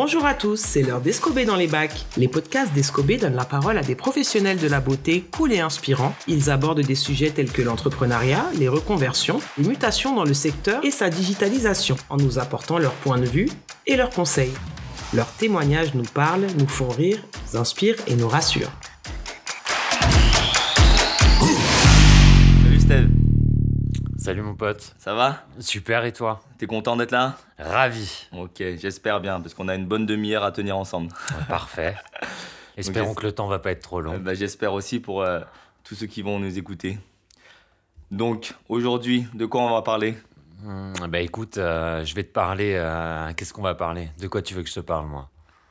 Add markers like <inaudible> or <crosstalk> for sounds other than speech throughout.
Bonjour à tous, c'est l'heure d'Escobé dans les bacs. Les podcasts d'Escobé donnent la parole à des professionnels de la beauté cool et inspirants. Ils abordent des sujets tels que l'entrepreneuriat, les reconversions, les mutations dans le secteur et sa digitalisation, en nous apportant leur point de vue et leurs conseils. Leurs témoignages nous parlent, nous font rire, nous inspirent et nous rassurent. Salut mon pote. ça va? Super et toi? T'es content d'être là? Ravi. Ok, j'espère bien, parce qu'on a une bonne demi-heure à tenir ensemble. Ouais, Parfait. <laughs> Espérons que le temps va pas être trop long. Euh, bah, j'espère aussi pour euh, tous ceux qui vont nous écouter. Donc, aujourd'hui, de quoi on va parler? Bah écoute, euh, je vais te parler. Qu'est-ce qu'on va parler? De quoi tu veux que je te parle moi?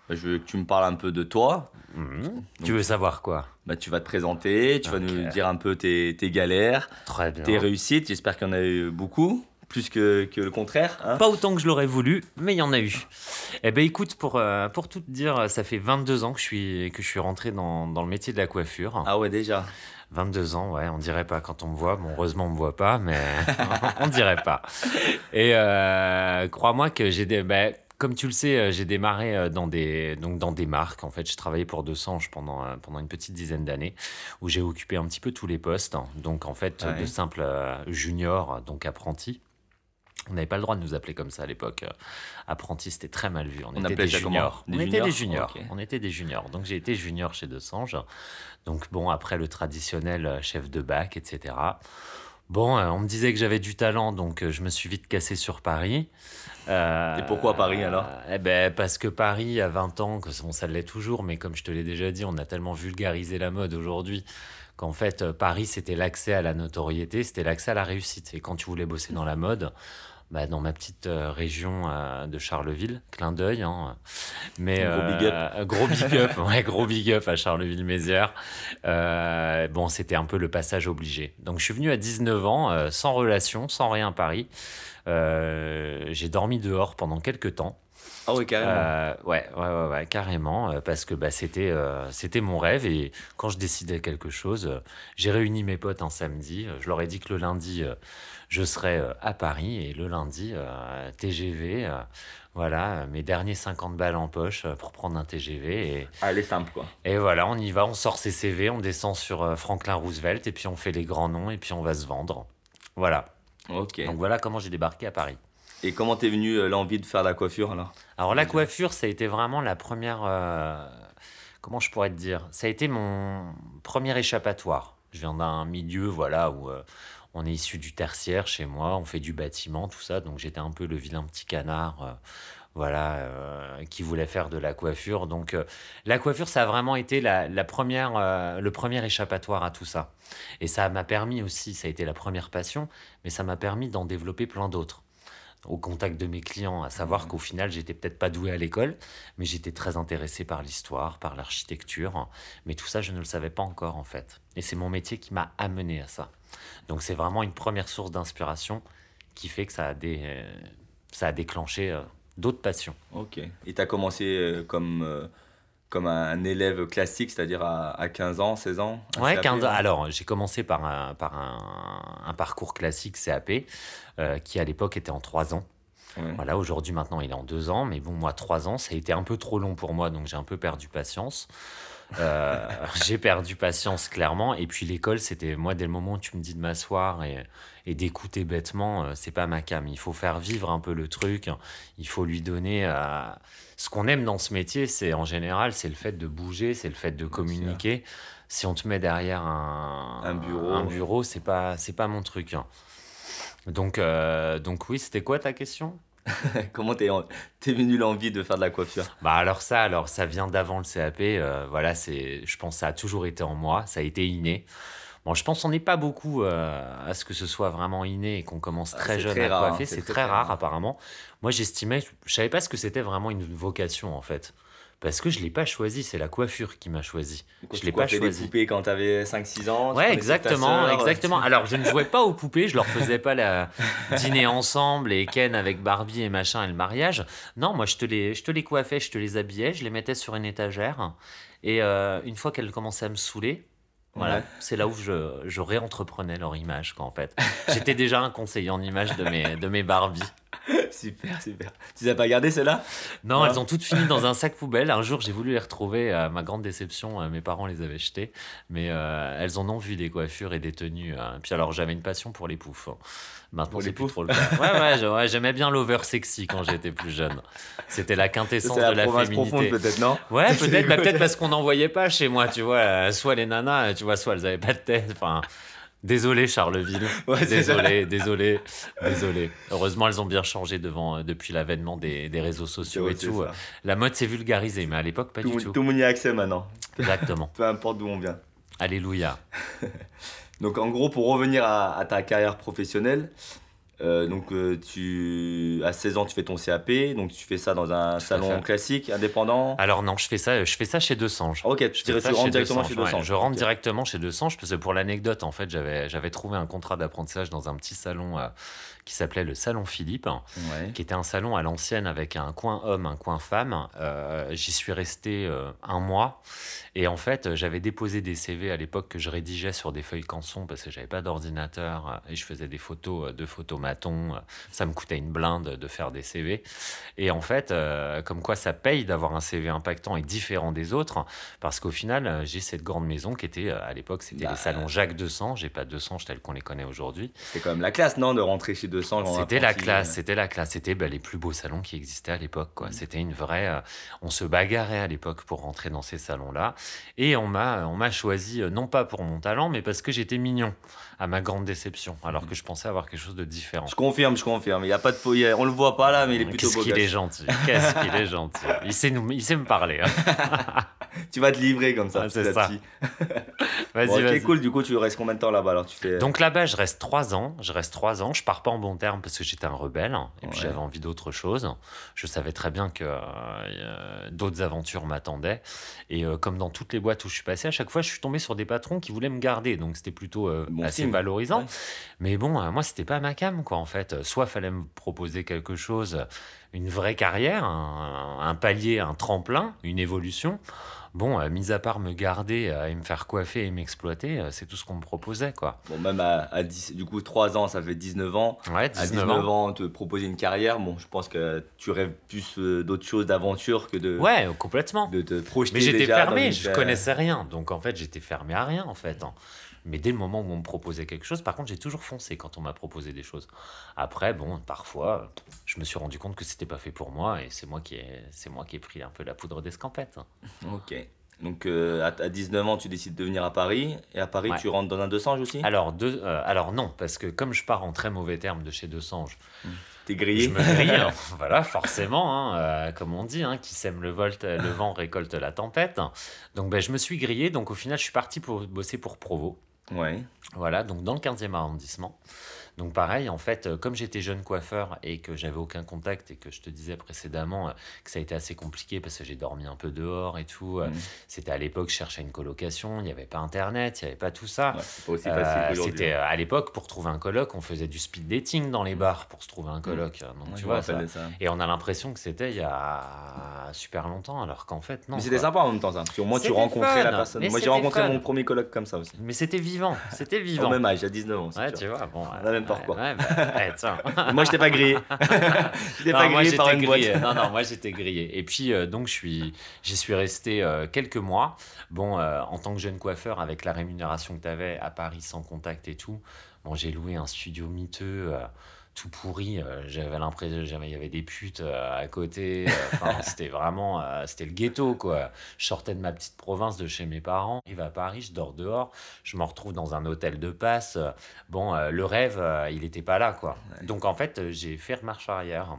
Je veux que tu me parles un peu de toi. Hmm, Tu veux savoir quoi Bah, tu vas te présenter, tu vas nous dire un peu tes, tes galères, Très bien. tes réussites. J'espère qu'il y en a eu beaucoup, plus que, que le contraire. hein. Pas autant que je l'aurais voulu, mais il y en a eu. Eh ben écoute, pour, euh, pour tout te dire, ça fait 22 ans que je suis, que je suis rentré dans, dans le métier de la coiffure. Ah ouais, déjà. 22 ans, ouais, on dirait pas quand on me voit. Bon, heureusement, on me voit pas, mais <laughs> on dirait pas. Et euh, crois-moi que j'ai des. ben, comme tu le sais, euh, j'ai démarré euh, dans des, donc dans des marques. En fait, je travaillais pour Desange pendant, euh, pendant une petite dizaine d'années où j'ai occupé un petit peu tous les postes. Donc, en fait, Ouais. de simple junior, donc apprenti. On n'avait pas le droit de nous appeler comme ça à l'époque. Apprenti, c'était très mal vu. On, était des juniors. Des on était des juniors. On était des juniors. Donc j'ai été junior chez Desange. Donc bon, après le traditionnel chef de bac, etc. Bon, on me disait que j'avais du talent, donc je me suis vite cassé sur Paris. Euh, Et pourquoi Paris, alors? Eh ben parce que Paris, à 20 ans, que bon, ça l'est toujours, mais comme je te l'ai déjà dit, on a tellement vulgarisé la mode aujourd'hui qu'en fait, euh, Paris, c'était l'accès à la notoriété, c'était l'accès à la réussite. Et quand tu voulais bosser dans la mode, bah, dans ma petite euh, région euh, de Charleville, clin d'œil, hein, mais Gros big up. gros big up, ouais, gros big up à Charleville-Mézières. Euh, bon, c'était un peu le passage obligé. Donc, je suis venu à 19 ans, sans relation, sans rien à Paris. Euh, j'ai dormi dehors pendant quelques temps. Ah ouais, carrément. Euh, ouais, ouais, ouais, ouais, carrément, euh, parce que bah, c'était, euh, c'était mon rêve et quand je décidais quelque chose, euh, j'ai réuni mes potes un samedi. je leur ai dit que le lundi, je serais à Paris et le lundi, TGV. voilà, mes derniers 50 balles en poche pour prendre un TGV. Et, Allez, simple, quoi. et voilà, on y va, on sort ses CV, on descend sur Franklin Roosevelt et puis on fait les grands noms et puis on va se vendre. Voilà. Ok. Donc voilà comment j'ai débarqué à Paris. Et comment t'es venu euh, l'envie de faire la coiffure, alors? Alors la coiffure, ça a été vraiment la première... euh, comment je pourrais te dire? Ça a été mon premier échappatoire. Je viens d'un milieu voilà, où euh, on est issu du tertiaire chez moi, on fait du bâtiment, tout ça. Donc j'étais un peu le vilain petit canard. euh, voilà, euh, qui voulait faire de la coiffure. Donc, euh, la coiffure, ça a vraiment été la, la première, euh, le premier échappatoire à tout ça. Et ça m'a permis aussi, ça a été la première passion, mais ça m'a permis d'en développer plein d'autres au contact de mes clients, à savoir qu'au final, j'étais peut-être pas doué à l'école, mais j'étais très intéressé par l'histoire, par l'architecture. Mais tout ça, je ne le savais pas encore en fait. Et c'est mon métier qui m'a amené à ça. Donc c'est vraiment une première source d'inspiration qui fait que ça a, dé- ça a déclenché d'autres passions. Ok. Et t'as commencé euh, comme, euh, comme un élève classique, c'est-à-dire à, à 15 ans, 16 ans Ouais, CAP, 15 ans. hein Alors, j'ai commencé par un, par un, un parcours classique CAP, euh, qui à l'époque était en 3 ans. Ouais. Voilà, aujourd'hui, maintenant, il est en deux ans, mais bon, moi, trois ans, ça a été un peu trop long pour moi, donc j'ai un peu perdu patience. Euh, <laughs> j'ai perdu patience, clairement. Et puis, l'école, c'était moi, dès le moment où tu me dis de m'asseoir et, et d'écouter bêtement, euh, c'est pas ma cam. Il faut faire vivre un peu le truc. Il faut lui donner. euh, Ce qu'on aime dans ce métier, c'est en général, c'est le fait de bouger, c'est le fait de communiquer. Si on te met derrière un, Un bureau. un bureau, c'est pas, c'est pas mon truc. Donc, donc oui, c'était quoi ta question? <laughs> Comment t'es, t'es venu l'envie de faire de la coiffure? Bah alors ça, alors ça vient d'avant le CAP. euh, voilà, c'est, je pense, que ça a toujours été en moi. Ça a été inné. Bon, je pense qu'on n'est pas beaucoup euh, à ce que ce soit vraiment inné et qu'on commence Ah, très jeune très à rare, coiffer. hein, c'est C'est très, très, très rare, rare. apparemment. Moi, j'estimais, je savais pas ce que c'était vraiment une vocation en fait, parce que je l'ai pas choisi. C'est la coiffure qui m'a choisi. Quand Je l'ai pas choisi. des poupées quand t'avais 5-6 ans tu Ouais, connaissais ta exactement, sœur, exactement. tu- Alors, je ne jouais pas aux <laughs> poupées, je leur faisais pas la dîner ensemble et Ken avec Barbie et machin et le mariage. Non, moi, je te les, je te les coiffais, je te les habillais, je les mettais sur une étagère. Et euh, une fois qu'elles commençaient à me saouler, voilà, Ouais. c'est là où je, je réentreprenais leur image, quoi, en fait. J'étais déjà un conseiller en image de mes, de mes Barbies. <laughs> super, super. Tu les as pas gardées celles-là? Non, elles ont toutes fini dans un sac poubelle. Un jour, j'ai voulu les retrouver. À ma grande déception, euh, mes parents les avaient jetées. Mais euh, elles en ont vu des coiffures et des tenues. euh. Puis alors, j'avais une passion pour les poufs. hein. Maintenant, Pour les c'est plus poufs trop le cas. Ouais, ouais, je- ouais, j'aimais bien l'over sexy quand j'étais plus jeune. C'était la quintessence la de la province profonde féminité. peut-être, non? Ouais, peut-être, bah, <laughs> peut-être parce qu'on n'en voyait pas chez moi, tu vois. euh, Soit les nanas, tu vois, soit elles avaient pas de tête. Enfin, désolé Charleville. <laughs> Ouais, désolé, désolé, désolé. Heureusement, elles ont bien changé devant, euh, depuis l'avènement des, des réseaux sociaux et tout. ça. La mode s'est vulgarisée, mais à l'époque, pas Tout, du le- tout. tout le monde y a accès maintenant, Exactement. <laughs> peu importe d'où on vient. Alléluia. <laughs> Donc en gros, pour revenir à, à ta carrière professionnelle, euh, donc euh, tu à 16 ans tu fais ton CAP, donc tu fais ça dans un à salon classique, indépendant. Alors non, je fais ça, je fais ça chez Desange. ok, tu, Je tu rentres directement chez ouais. 200. Je rentre directement chez Desange parce que pour l'anecdote, en fait, j'avais j'avais trouvé un contrat d'apprentissage dans un petit salon euh, qui s'appelait le Salon Philippe. Ouais. qui était un salon à l'ancienne avec un coin homme, un coin femme. Euh, J'y suis resté euh, un mois. Et en fait, j'avais déposé des CV à l'époque que je rédigeais sur des feuilles canson parce que j'avais pas d'ordinateur euh, et je faisais des photos, euh, de photomaton. euh, Ça me coûtait une blinde de faire des CV. Et en fait, euh, comme quoi ça paye d'avoir un CV impactant et différent des autres parce qu'au final, euh, j'ai cette grande maison qui était, euh, à l'époque, c'était Bah, les salons Jacques 200. J'ai pas 200 tels qu'on les connaît aujourd'hui. C'est quand même la classe, non, de rentrer chez 200. C'était la apprenti, classe, euh. c'était la classe, c'était bah, les plus beaux salons qui existaient à l'époque. Mm. C'était une vraie. euh, on se bagarrait à l'époque pour rentrer dans ces salons-là, et on m'a, on m'a choisi euh, non pas pour mon talent, mais parce que j'étais mignon, à ma grande déception, alors Mm. que je pensais avoir quelque chose de différent. Je confirme, je confirme. Il y a pas de faux. On le voit pas là, mais il est plutôt Qu'est-ce qu'il est gentil, qu'est-ce qu'il est gentil. <laughs> Il sait, nous, il sait me parler. hein. <laughs> Tu vas te livrer comme ça, Ah, c'est ça. <laughs> Vas-y, Bon, ok, vas-y. cool. Du coup, tu restes combien de temps là-bas alors tu fais. Donc là-bas, je reste trois ans. Je reste trois ans. Je pars pas en bon terme parce que j'étais un rebelle et puis j'avais envie d'autre chose. Je savais très bien que euh, euh, d'autres aventures m'attendaient. Et euh, comme dans toutes les boîtes où je suis passé, à chaque fois, je suis tombé sur des patrons qui voulaient me garder. Donc c'était plutôt euh, Bon assez valorisant. Ouais. Mais bon, euh, moi, c'était pas ma cam, quoi, en fait. Soit fallait me proposer quelque chose, une vraie carrière, un, un palier, un tremplin, une évolution. Bon, euh, mis à part me garder euh, et me faire coiffer et m'exploiter, euh, c'est tout ce qu'on me proposait, quoi. Bon, même à, à 10, du coup, 3 ans, ça fait 19 ans. Ouais, À 19, 19 ans. ans, te proposer une carrière, bon, je pense que tu rêves plus euh, d'autres choses, d'aventure que de, Ouais, complètement. de te projeter. Mais j'étais fermé, je connaissais rien. Donc en fait, j'étais fermé à rien en fait. hein. Mais dès le moment où on me proposait quelque chose, par contre, j'ai toujours foncé quand on m'a proposé des choses. Après, bon, parfois, je me suis rendu compte que c'était pas fait pour moi et c'est moi qui ai, c'est moi qui ai pris un peu la poudre d'escampette. Ok. Donc, euh, à, à 19 ans, tu décides de venir à Paris. Et à Paris, Ouais. tu rentres dans un 200 aussi? Alors, deux, euh, alors non, parce que comme je pars en très mauvais termes de chez Desange, T'es je grillé me grille, <laughs> hein. voilà, forcément, hein, euh, comme on dit, hein, qui sème le, volt, le vent récolte la tempête. Donc ben, je me suis grillé, donc au final, je suis parti pour bosser pour Provo. Ouais. Voilà, donc dans le 15e arrondissement. Donc pareil, en fait, euh, comme j'étais jeune coiffeur et que j'avais aucun contact et que je te disais précédemment euh, que ça a été assez compliqué parce que j'ai dormi un peu dehors et tout. euh, Mhm. C'était à l'époque, je cherchais une colocation, il n'y avait pas Internet, il n'y avait pas tout ça. Ouais, c'est pas aussi facile qu'aujourd'hui. C'était euh, à l'époque pour trouver un coloc, on faisait du speed dating dans les bars pour se trouver un coloc. Donc Ouais, tu vois ça. Et on a l'impression que c'était il y a super longtemps, alors qu'en fait non. Mais c'était sympa en même temps, ça. Parce qu'au moins, tu rencontrais la fun, personne. mais Moi, j'ai rencontré fun. mon premier coloc comme ça aussi. Mais c'était vivant, c'était <laughs> Au vivant. même âge, à 19 ans. Ouais, tu vois, bon. Ouais, ouais, tiens. vois. <laughs> Moi, j'étais pas grillé. <laughs> <laughs> Non, pas moi, grillé par j'étais une grillé. boîte. Non, non, moi j'étais grillé. Et puis euh, donc je suis, j'y suis resté euh, quelques mois. Bon, euh, en tant que jeune coiffeur, avec la rémunération que tu avais à Paris sans contact et tout, bon, j'ai loué un studio miteux. Tout pourri, euh, j'avais l'impression j'avais- il y avait des putes euh, à côté, euh, enfin, <laughs> c'était vraiment, c'était le ghetto quoi. Je sortais de ma petite province de chez mes parents, j'arrive à Paris, je dors dehors, je me retrouve dans un hôtel de passe. Bon, le rêve, il n'était pas là quoi. Donc en fait, j'ai fait marche arrière.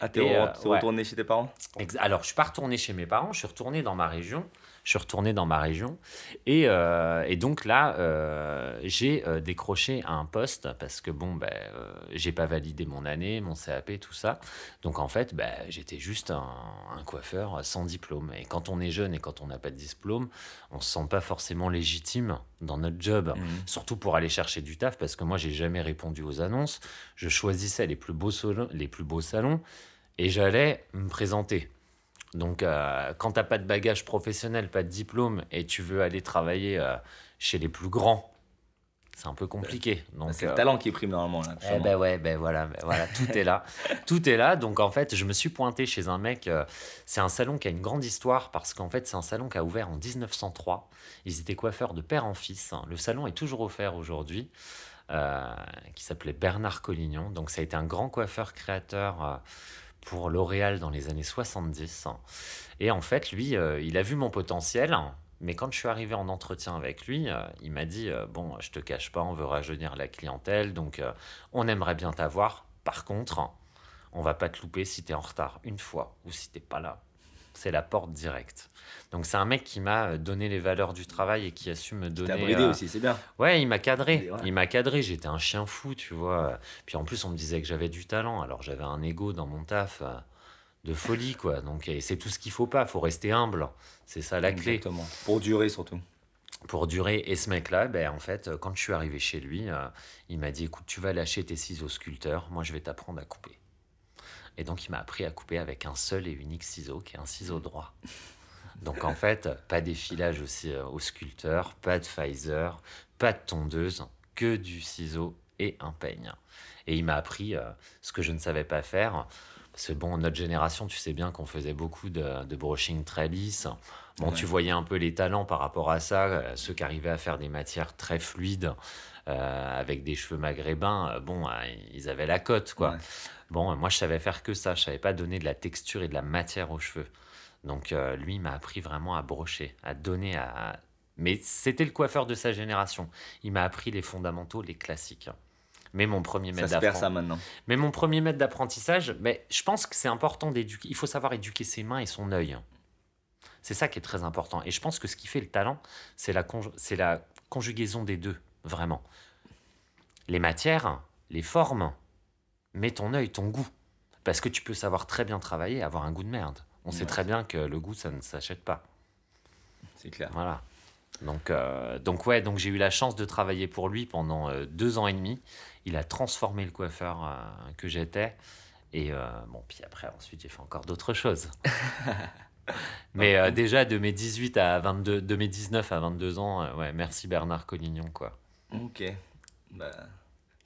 Ah, t'es euh, ouais. retourné chez tes parents? Alors, je suis pas retourné chez mes parents, je suis retourné dans ma région. Je suis retourné dans ma région. Et, euh, et donc là, euh, j'ai euh, décroché un poste parce que, bon, ben, euh, j'ai pas validé mon année, mon CAP, tout ça. Donc en fait, ben, j'étais juste un, un coiffeur sans diplôme. Et quand on est jeune et quand on n'a pas de diplôme, on se sent pas forcément légitime dans notre job. Mhm. Surtout pour aller chercher du taf, parce que moi, j'ai jamais répondu aux annonces. Je choisissais les plus beaux, salons, les plus beaux salons et j'allais me présenter. Donc, euh, quand tu n'as pas de bagage professionnel, pas de diplôme, et tu veux aller travailler euh, chez les plus grands, c'est un peu compliqué. Donc, c'est le euh, talent qui prime normalement. Là, eh ben ouais, ben voilà, ben voilà, tout est là. <laughs> Tout est là. Donc en fait, je me suis pointé chez un mec. c'est un salon qui a une grande histoire parce qu'en fait, c'est un salon qui a ouvert en 1903. Ils étaient coiffeurs de père en fils. Le salon est toujours offert aujourd'hui. qui s'appelait Bernard Collignon. Donc ça a été un grand coiffeur créateur pour L'Oréal dans les années 70. Et en fait, lui, euh, il a vu mon potentiel. Mais quand je suis arrivé en entretien avec lui, euh, il m'a dit euh, Bon, je te cache pas, on veut rajeunir la clientèle, donc on aimerait bien t'avoir. Par contre, on va pas te louper si tu es en retard une fois ou si t'es pas là. C'est la porte directe. Donc c'est un mec qui m'a euh, donné les valeurs du travail et qui a su me T'as donner. bridé euh, aussi, c'est bien. Ouais, il m'a cadré. Il m'a cadré. J'étais un chien fou, tu vois. Puis en plus, on me disait que j'avais du talent. Alors j'avais un ego dans mon taf euh, de folie, quoi. Donc c'est tout ce qu'il faut pas. Faut rester humble. C'est ça la clé Exactement. Pour durer surtout. pour durer. Et ce mec-là, ben, en fait, quand je suis arrivé chez lui, euh, il m'a dit écoute, tu vas lâcher tes ciseaux sculpteurs, moi je vais t'apprendre à couper. Et donc il m'a appris à couper avec un seul et unique ciseau, qui est un ciseau droit. Donc en fait, pas d'effilage aussi euh, au sculpteur, pas de phaser, pas de tondeuse, que du ciseau et un peigne. Et il m'a appris euh, ce que je ne savais pas faire. Parce que bon, notre génération, tu sais bien qu'on faisait beaucoup de, de brushing très lisse. Bon, Ouais. tu voyais un peu les talents par rapport à ça, euh, ceux qui arrivaient à faire des matières très fluides, euh, avec des cheveux maghrébins, euh, bon, euh, ils avaient la cote, quoi. Ouais. Bon, moi, je savais faire que ça. Je savais pas donner de la texture et de la matière aux cheveux. Donc, euh, lui, m'a appris vraiment à brocher, à donner à. Mais c'était le coiffeur de sa génération. Il m'a appris les fondamentaux, les classiques. Mais mon premier maître d'apprentissage. maintenant. Mais mon premier maître d'apprentissage, mais je pense que c'est important d'éduquer. Il faut savoir éduquer ses mains et son œil. C'est ça qui est très important. Et je pense que ce qui fait le talent, c'est la, conj- c'est la conjugaison des deux, vraiment. Les matières, les formes, mais ton œil, ton goût. Parce que tu peux savoir très bien travailler et avoir un goût de merde. On sait très bien que le goût, ça ne s'achète pas. C'est clair. Voilà. Donc, euh, donc ouais, donc j'ai eu la chance de travailler pour lui pendant euh, deux ans et demi. Il a transformé le coiffeur euh, que j'étais. Et euh, bon, puis après, ensuite, j'ai fait encore d'autres choses. <laughs> Mais déjà, de mes 18 à 22, de mes 19 à 22 ans, ouais, merci Bernard Collignon, quoi. Ok. Bah,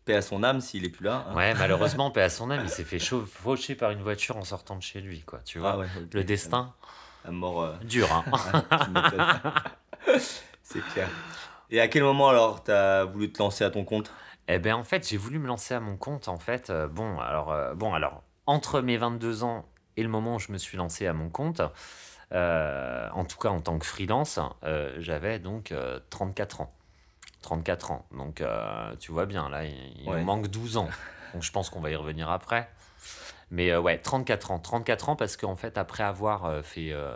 paix à son âme s'il est plus là. hein. Ouais, malheureusement, <laughs> paix à son âme, il s'est fait faucher par une voiture en sortant de chez lui, quoi. Tu vois, Ah ouais, le destin, La mort. euh, dur, hein. <laughs> m'étonnes. <laughs> c'est clair. Et à quel moment alors t'as voulu te lancer à ton compte? Eh ben en fait, j'ai voulu me lancer à mon compte. En fait, euh, bon, alors, euh, bon, alors, entre mes 22 ans et le moment où je me suis lancé à mon compte, euh, en tout cas en tant que freelance, j'avais donc euh, 34 ans. 34 ans. Donc, euh, tu vois bien, là, il, Ouais. manque 12 ans. Donc, je pense qu'on va y revenir après. Mais euh, ouais, 34 ans. 34 ans parce qu'en fait, après avoir euh, fait euh,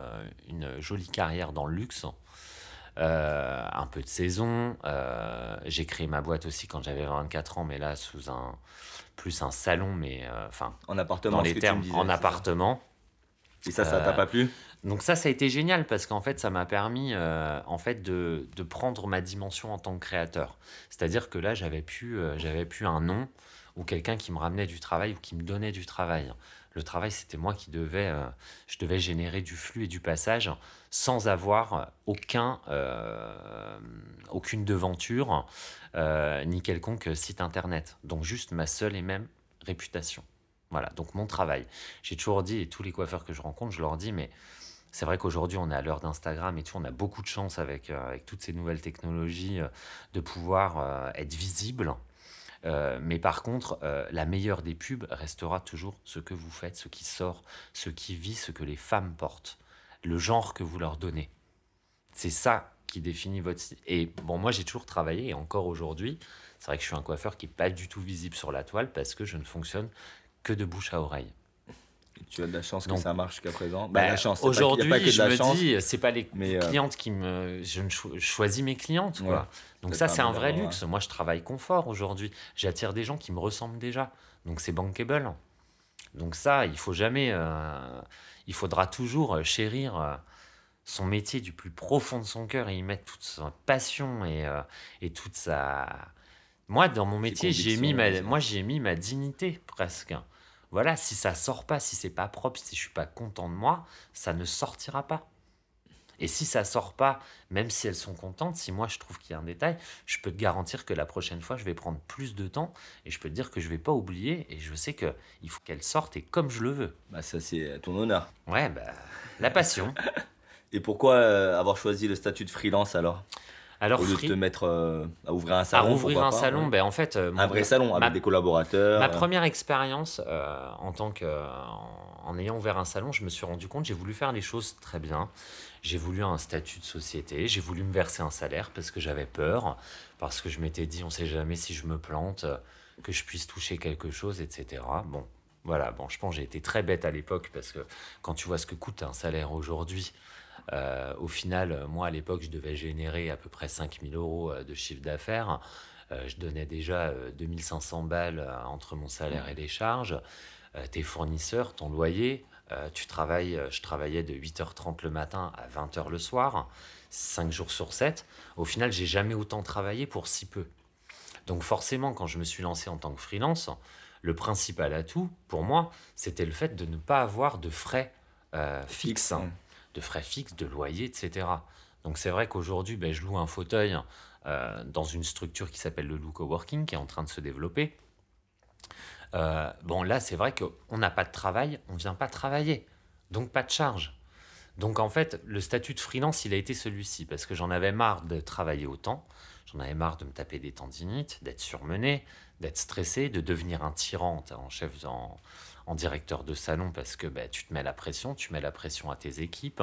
une jolie carrière dans le luxe, un peu de saison, j'ai créé ma boîte aussi quand j'avais 24 ans, mais là, sous un plus un salon, mais enfin, En appartement dans les termes, disais, en appartement. Et ça, ça t'a pas plu? Donc ça, ça a été génial parce qu'en fait, ça m'a permis euh, en fait de, de prendre ma dimension en tant que créateur. C'est-à-dire que là, j'avais plus, euh, j'avais plus un nom ou quelqu'un qui me ramenait du travail ou qui me donnait du travail. Le travail, c'était moi qui devais, euh, je devais générer du flux et du passage sans avoir aucun, aucune devanture ni quelconque site internet. Donc juste ma seule et même réputation. Voilà, donc mon travail. J'ai toujours dit, et tous les coiffeurs que je rencontre, je leur dis, mais c'est vrai qu'aujourd'hui, on est à l'heure d'Instagram et tout, on a beaucoup de chance avec, euh, avec toutes ces nouvelles technologies euh, de pouvoir euh, être visible. Mais par contre, la meilleure des pubs restera toujours ce que vous faites, ce qui sort, ce qui vit, ce que les femmes portent, le genre que vous leur donnez. C'est ça qui définit votre style. Et bon, moi, j'ai toujours travaillé, et encore aujourd'hui, c'est vrai que je suis un coiffeur qui n'est pas du tout visible sur la toile parce que je ne fonctionne que de bouche à oreille. Tu as de la chance Donc- que ça marche jusqu'à présent. Bah, Bah, la chance. Aujourd'hui, je me chance. dis, c'est pas les mais, euh, clientes qui me. Je ne cho- je choisis mes clientes, quoi. Ouais. Donc ça, c'est un vrai luxe. Moi, je travaille confort aujourd'hui. J'attire des gens qui me ressemblent déjà. Donc c'est bankable. Donc ça, il faut jamais. euh, il faudra toujours euh, chérir euh, son métier du plus profond de son cœur et y mettre toute sa passion et, euh, et toute sa. Moi, dans mon métier, j'ai mis ma, moi, j'ai mis ma dignité presque. Voilà, si ça sort pas, si c'est pas propre, si je suis pas content de moi, ça ne sortira pas. Et si ça sort pas, même si elles sont contentes, si moi je trouve qu'il y a un détail, je peux te garantir que la prochaine fois, je vais prendre plus de temps et je peux te dire que je vais pas oublier et je sais que il faut qu'elles sortent et comme je le veux. Bah ça c'est ton honneur. Ouais, bah la passion. <laughs> et pourquoi euh, avoir choisi le statut de freelance alors? Alors, Au lieu de te mettre euh, à ouvrir un salon. À ouvrir un salon, ben, en fait. Euh, un vrai salon avec des collaborateurs. Ma première expérience en tant que. en, ayant ouvert un salon, je me suis rendu compte, j'ai voulu faire les choses très bien. J'ai voulu un statut de société, j'ai voulu me verser un salaire parce que j'avais peur, parce que je m'étais dit, on ne sait jamais si je me plante, que je puisse toucher quelque chose, etc. Bon, voilà, bon, je pense que j'ai été très bête à l'époque parce que quand tu vois ce que coûte un salaire aujourd'hui, euh, au final, moi à l'époque, je devais générer à peu près 5000 euros euh, de chiffre d'affaires. Euh, je donnais déjà 2500 balles entre mon salaire et les charges. tes fournisseurs, ton loyer, euh, tu travailles, euh, je travaillais de 8h30 le matin à 20h le soir, 5 jours sur 7. Au final, j'ai jamais autant travaillé pour si peu. Donc forcément, quand je me suis lancé en tant que freelance, le principal atout pour moi, c'était le fait de ne pas avoir de frais euh, fixes, de frais fixes, de loyer, etc. Donc c'est vrai qu'aujourd'hui, ben, je loue un fauteuil dans une structure qui s'appelle le Lou Coworking, qui est en train de se développer. Euh, bon, là, c'est vrai qu'on n'a pas de travail, on ne vient pas travailler. Donc, pas de charge. Donc, en fait, le statut de freelance, il a été celui-ci, parce que j'en avais marre de travailler autant. J'en avais marre de me taper des tendinites, d'être surmené, d'être stressé, de devenir un tyran en chef, en, directeur de salon, parce que bah, tu te mets la pression, tu mets la pression à tes équipes.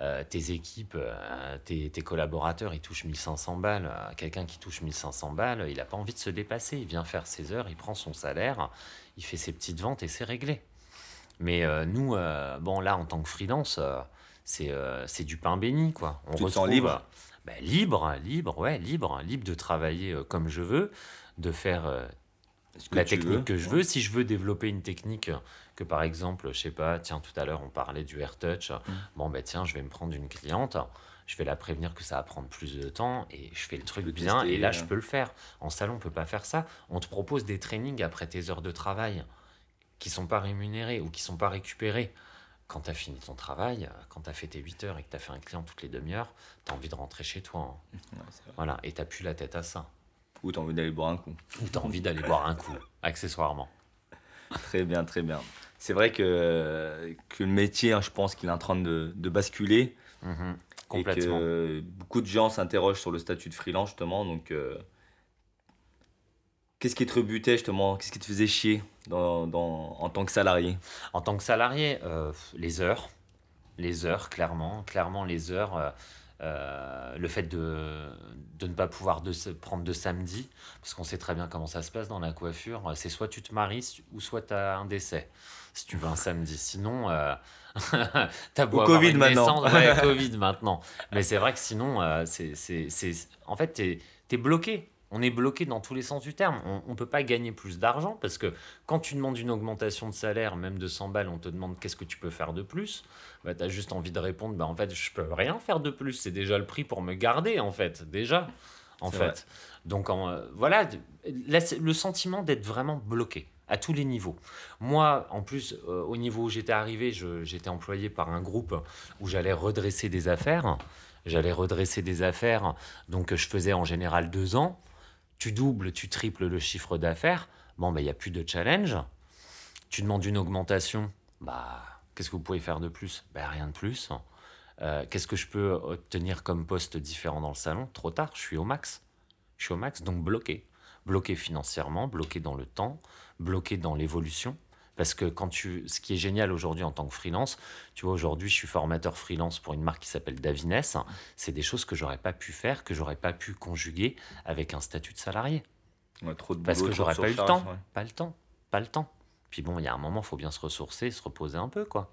Euh, tes équipes, euh, tes, collaborateurs, ils touchent 1500 balles. Euh, quelqu'un qui touche 1500 balles, il n'a pas envie de se dépasser. Il vient faire ses heures, il prend son salaire, il fait ses petites ventes et c'est réglé. Mais nous, bon, là, en tant que freelance, c'est du pain béni, quoi. On tu sens libre? ben, Libre, libre, ouais, libre. Libre de travailler comme je veux, de faire la technique que je veux. Si je veux développer une technique que par exemple, je sais pas, tiens, tout à l'heure on parlait du air touch. Mm. Bon, ben tiens, je vais me prendre une cliente, je vais la prévenir que ça va prendre plus de temps et je fais le truc bien et là je peux le faire. En salon, on peut pas faire ça. On te propose des trainings après tes heures de travail qui sont pas rémunérés ou qui sont pas récupérés. Quand tu as fini ton travail, quand tu as fait tes 8 heures et que tu as fait un client toutes les demi-heures, tu as envie de rentrer chez toi. Hein. <laughs> voilà, et tu plus la tête à ça. Ou tu as envie d'aller boire un coup. Ou tu as envie d'aller boire un coup, accessoirement. Très bien, très bien c'est vrai que, que le métier, hein, je pense qu'il est en train de, de basculer. Mhm. complètement. Et que beaucoup de gens s'interrogent sur le statut de freelance, justement. Donc, euh, qu'est-ce qui te rebutait, justement? Qu'est-ce qui te faisait chier dans, dans, en tant que salarié? En tant que salarié, euh, les heures. Les heures, clairement. Clairement, les heures. Euh, euh, le fait de, de, ne pas pouvoir de, prendre de samedi, parce qu'on sait très bien comment ça se passe dans la coiffure, c'est soit tu te maries ou soit tu as un décès, si tu veux un samedi. Sinon, euh, <laughs> t'as beau Covid maintenant. <laughs> Covid maintenant. Mais c'est vrai que sinon, euh, c'est, en fait, tu es bloqué on est bloqué dans tous les sens du terme. On ne peut pas gagner plus d'argent parce que quand tu demandes une augmentation de salaire, même de 100 balles, on te demande qu'est-ce que tu peux faire de plus. Bah, tu as juste envie de répondre, bah, en fait, je peux rien faire de plus. C'est déjà le prix pour me garder, en fait, déjà. En fait. Donc, en, voilà, le sentiment d'être vraiment bloqué à tous les niveaux. Moi, en plus, euh, au niveau où j'étais arrivé, j'étais employé par un groupe où j'allais redresser des affaires. J'allais redresser des affaires, donc je faisais en général deux ans tu doubles, tu triples le chiffre d'affaires, bon, ben, il n'y a plus de challenge. Tu demandes une augmentation, bah, qu'est-ce que vous pouvez faire de plus? Ben, Rien de plus. Euh, qu'est-ce que je peux obtenir comme poste différent dans le salon? Trop tard, je suis au max. Je suis au max, donc bloqué. Bloqué financièrement, bloqué dans le temps, bloqué dans l'évolution. Parce que quand tu, ce qui est génial aujourd'hui en tant que freelance, tu vois, aujourd'hui, je suis formateur freelance pour une marque qui s'appelle Davines. C'est des choses que j'aurais pas pu faire, que j'aurais pas pu conjuguer avec un statut de salarié. trop de Parce que j'aurais pas eu le temps. Pas le temps. Pas le temps. Puis bon, il y a un moment, il faut bien se ressourcer, se reposer un peu, quoi.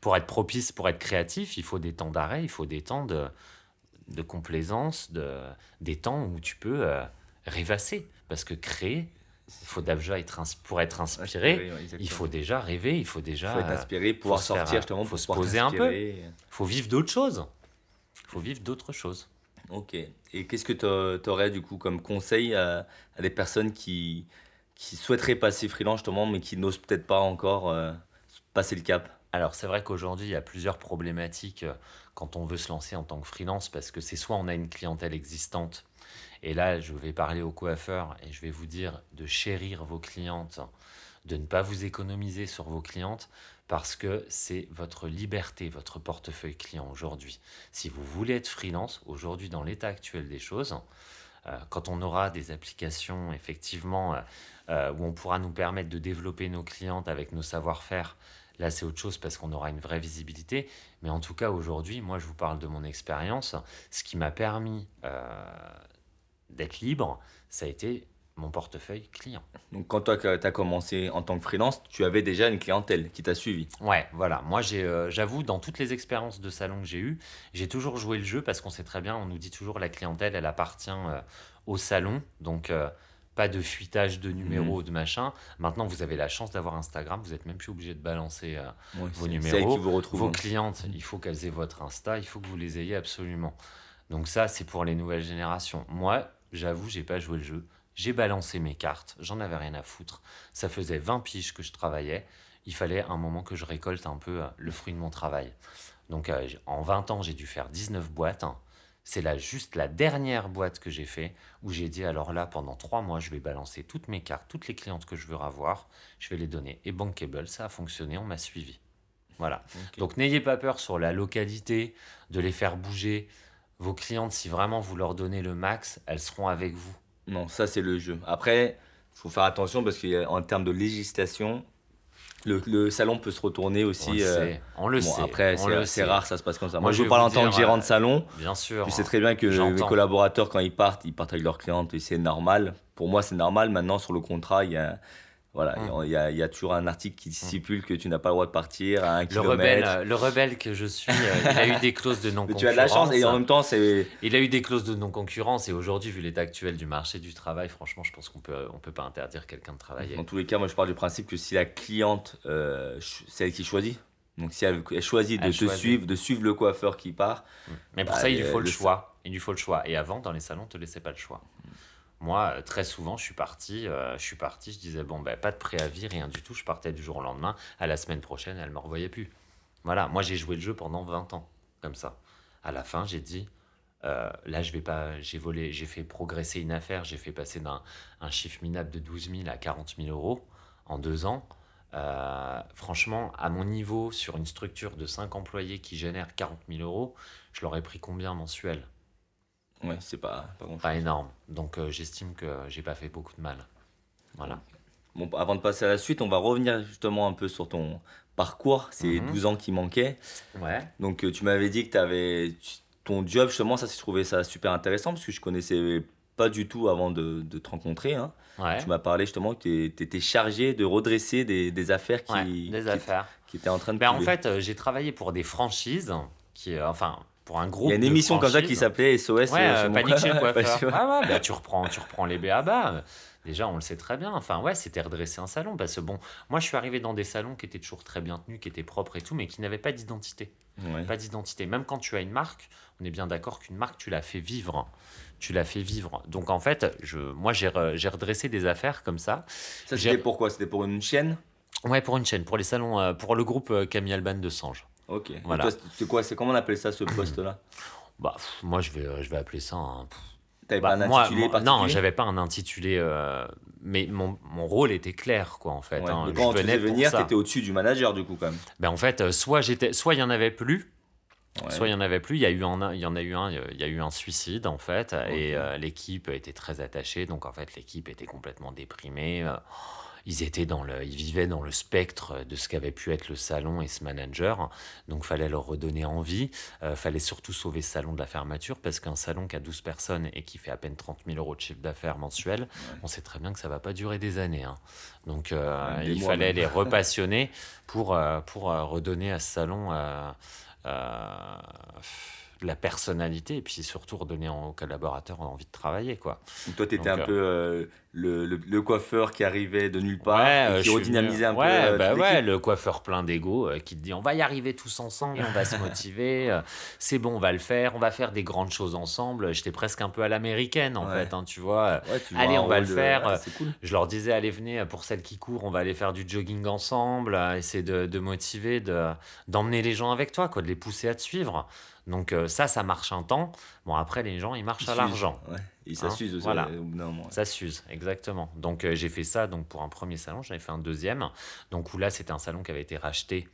Pour être propice, pour être créatif, il faut des temps d'arrêt, il faut des temps de, de complaisance, de, des temps où tu peux euh, rêvasser. Parce que créer, il faut déjà être pour être inspiré, il faut déjà rêver, il faut déjà. Il faut être inspiré, pouvoir sortir justement, faut se poser un peu. Il faut vivre d'autres choses. Il faut vivre d'autres choses. Ok. Et qu'est-ce que tu aurais du coup comme conseil à, des personnes qui, qui souhaiteraient passer freelance justement, mais qui n'osent peut-être pas encore euh, passer le cap? Alors c'est vrai qu'aujourd'hui, il y a plusieurs problématiques euh, quand on veut se lancer en tant que freelance, parce que c'est soit on a une clientèle existante, et là je vais parler aux coiffeurs et je vais vous dire de chérir vos clientes, de ne pas vous économiser sur vos clientes, parce que c'est votre liberté, votre portefeuille client aujourd'hui. Si vous voulez être freelance, aujourd'hui dans l'état actuel des choses, euh, quand on aura des applications effectivement euh, où on pourra nous permettre de développer nos clientes avec nos savoir-faire, Là, c'est autre chose parce qu'on aura une vraie visibilité. Mais en tout cas, aujourd'hui, moi, je vous parle de mon expérience. Ce qui m'a permis euh, d'être libre, ça a été mon portefeuille client. Donc, quand toi, tu as commencé en tant que freelance, tu avais déjà une clientèle qui t'a suivi. Ouais, voilà. Moi, euh, j'avoue, dans toutes les expériences de salon que j'ai eues, j'ai toujours joué le jeu parce qu'on sait très bien, on nous dit toujours la clientèle, elle appartient euh, au salon. Donc, pas de fuitage de numéros, mhm. de machin. Maintenant, vous avez la chance d'avoir Instagram, vous n'êtes même plus obligé de balancer euh, vos numéros. vos clientes, il faut qu'elles aient votre Insta, il faut que vous les ayez absolument. Donc ça, c'est pour les nouvelles générations. Moi, j'avoue, j'ai pas joué le jeu. J'ai balancé mes cartes, j'en avais rien à foutre. Ça faisait 20 piges que je travaillais. Il fallait un moment que je récolte un peu euh, le fruit de mon travail. Donc euh, en 20 ans, j'ai dû faire 19 boîtes. C'est là juste la dernière boîte que j'ai fait où j'ai dit alors là pendant trois mois je vais balancer toutes mes cartes, toutes les clientes que je veux avoir, je vais les donner. Et Bankable, ça a fonctionné, on m'a suivi. Voilà. Donc n'ayez pas peur sur la localité, de les faire bouger. Vos clientes, si vraiment vous leur donnez le max, elles seront avec vous. Non, ça c'est le jeu. Après, il faut faire attention parce qu'en termes de législation, le, salon peut se retourner aussi. On le euh, sait. On le sait. Après, c'est rare, ça se passe comme ça. Moi, je, vous parle en tant que gérant de salon. Bien sûr. Je sais très bien que mes collaborateurs, quand ils partent, ils partent avec leurs clientes et c'est normal. Pour moi, c'est normal. Maintenant, sur le contrat, il y a voilà, hum. il y, a, toujours un article qui hum. stipule que tu n'as pas le droit de partir à un le kilomètre. Rebelle, euh, le rebelle que je suis, euh, il a eu des clauses de <laughs> non-concurrence. tu as de la chance et en même temps, c'est. Il a eu des clauses de non-concurrence et aujourd'hui, vu l'état actuel du marché du travail, franchement, je pense qu'on peut, on peut pas interdire quelqu'un de travailler. Dans tous les cas, moi, je parle du principe que si la cliente, euh, c'est elle qui choisit. Donc, si elle, choisit de te suivre, de suivre le coiffeur qui part. Hum. Mais pour bah, ça, il lui faut le, choix. Il lui faut le choix. Et avant, dans les salons, on te laissait pas le choix. Moi, euh, très souvent, je suis parti, euh, je suis parti, je disais, bon, ben, pas de préavis, rien du tout. Je partais du jour au lendemain. À la semaine prochaine, elle ne me revoyait plus. Voilà, moi, j'ai joué le jeu pendant 20 ans, comme ça. À la fin, j'ai dit, euh, là, je vais pas, j'ai volé, j'ai fait progresser une affaire, j'ai fait passer d'un un chiffre minable de 12 000 à 40 000 euros en deux ans. franchement, à mon niveau, sur une structure de 5 employés qui génère 40 000 euros, je l'aurais pris combien mensuel Ouais, c'est pas, pas Pas énorme. Donc euh, j'estime que j'ai pas fait beaucoup de mal. Voilà. Bon, avant de passer à la suite, on va revenir justement un peu sur ton parcours, ces 12 mhm. ans qui manquaient. Ouais. Donc euh, tu m'avais dit que tu avais ton job, justement, ça, j'ai trouvé ça super intéressant parce que je connaissais pas du tout avant de, de te rencontrer. Hein. Ouais. Tu m'as parlé justement que tu étais chargé de redresser des, des affaires qui, ouais, des affaires. qui étaient en train de. Ben, en fait, euh, j'ai travaillé pour des franchises qui, enfin, pour un groupe. Il y a une émission comme ça qui s'appelait SOS. Ouais, euh, Panique chez le coiffeur. ouais, bah, tu, reprends, tu reprends les BABA. Déjà, on le sait très bien. Enfin, ouais, c'était redresser un salon. Parce que bon, moi, je suis arrivé dans des salons qui étaient toujours très bien tenus, qui étaient propres et tout, mais qui n'avaient pas d'identité. Pas d'identité. Même quand tu as une marque, on est bien d'accord qu'une marque, tu la fais vivre. Tu la fais vivre. Donc, en fait, je, moi, j'ai redressé des affaires comme ça. Ça, c'était pourquoi C'était pour une chaîne? Ouais, pour une chaîne, pour les salons, euh, pour le groupe euh, Camille Alban de Sange. Ok. Voilà. C'est quoi C'est comment on appelle ça ce <clears throat> poste-là? Bah, moi je vais, euh, je vais appeler ça. Un... T'avais pas bah, un intitulé moi, Non, j'avais pas un intitulé, euh, mais mon, mon, rôle était clair, quoi, en fait. Ouais. Hein. quand je venais venir, t'étais au-dessus du manager, du coup, quand même. Ben, en fait, euh, soit j'étais, soit il y en avait plus. Soit il y en avait plus, il y a eu un, il y en a eu un, il y a eu un suicide en fait, et l'équipe était très attachée, donc en fait l'équipe était complètement déprimée ils étaient dans le, ils vivaient dans le spectre de ce qu'avait pu être le salon et ce manager. Donc, fallait leur redonner envie. Euh, fallait surtout sauver ce salon de la fermeture parce qu'un salon qui a 12 personnes et qui fait à peine 30 000 euros de chiffre d'affaires mensuel, on sait très bien que ça va pas durer des années. Hein. Donc, euh, il fallait les <laughs> repassionner pour, euh, pour redonner à ce salon la personnalité et puis surtout redonner aux collaborateurs envie de travailler. Quoi. Donc toi, tu étais un peu le, le, coiffeur qui arrivait de nulle part et euh, qui redynamisait un peu. Euh, bah ouais, le coiffeur plein d'ego euh, qui te dit on va y arriver tous ensemble, on va se <laughs> motiver, c'est bon, on va le faire, on va faire des grandes choses ensemble. J'étais presque un peu à l'américaine en fait, hein, tu vois. allez, on va le faire. Je leur disais allez venez pour celles qui courent, on va aller faire du jogging ensemble, essayer de, de motiver, d'emmener les gens avec toi, quoi, de les pousser à te suivre. Donc ça, ça marche un temps. Bon après les gens ils marchent à l'argent. Et ça hein, s'use aussi voilà. Ça s'use, exactement. Donc euh, j'ai fait ça donc pour un premier salon, j'avais fait un deuxième. Donc où là c'était un salon qui avait été racheté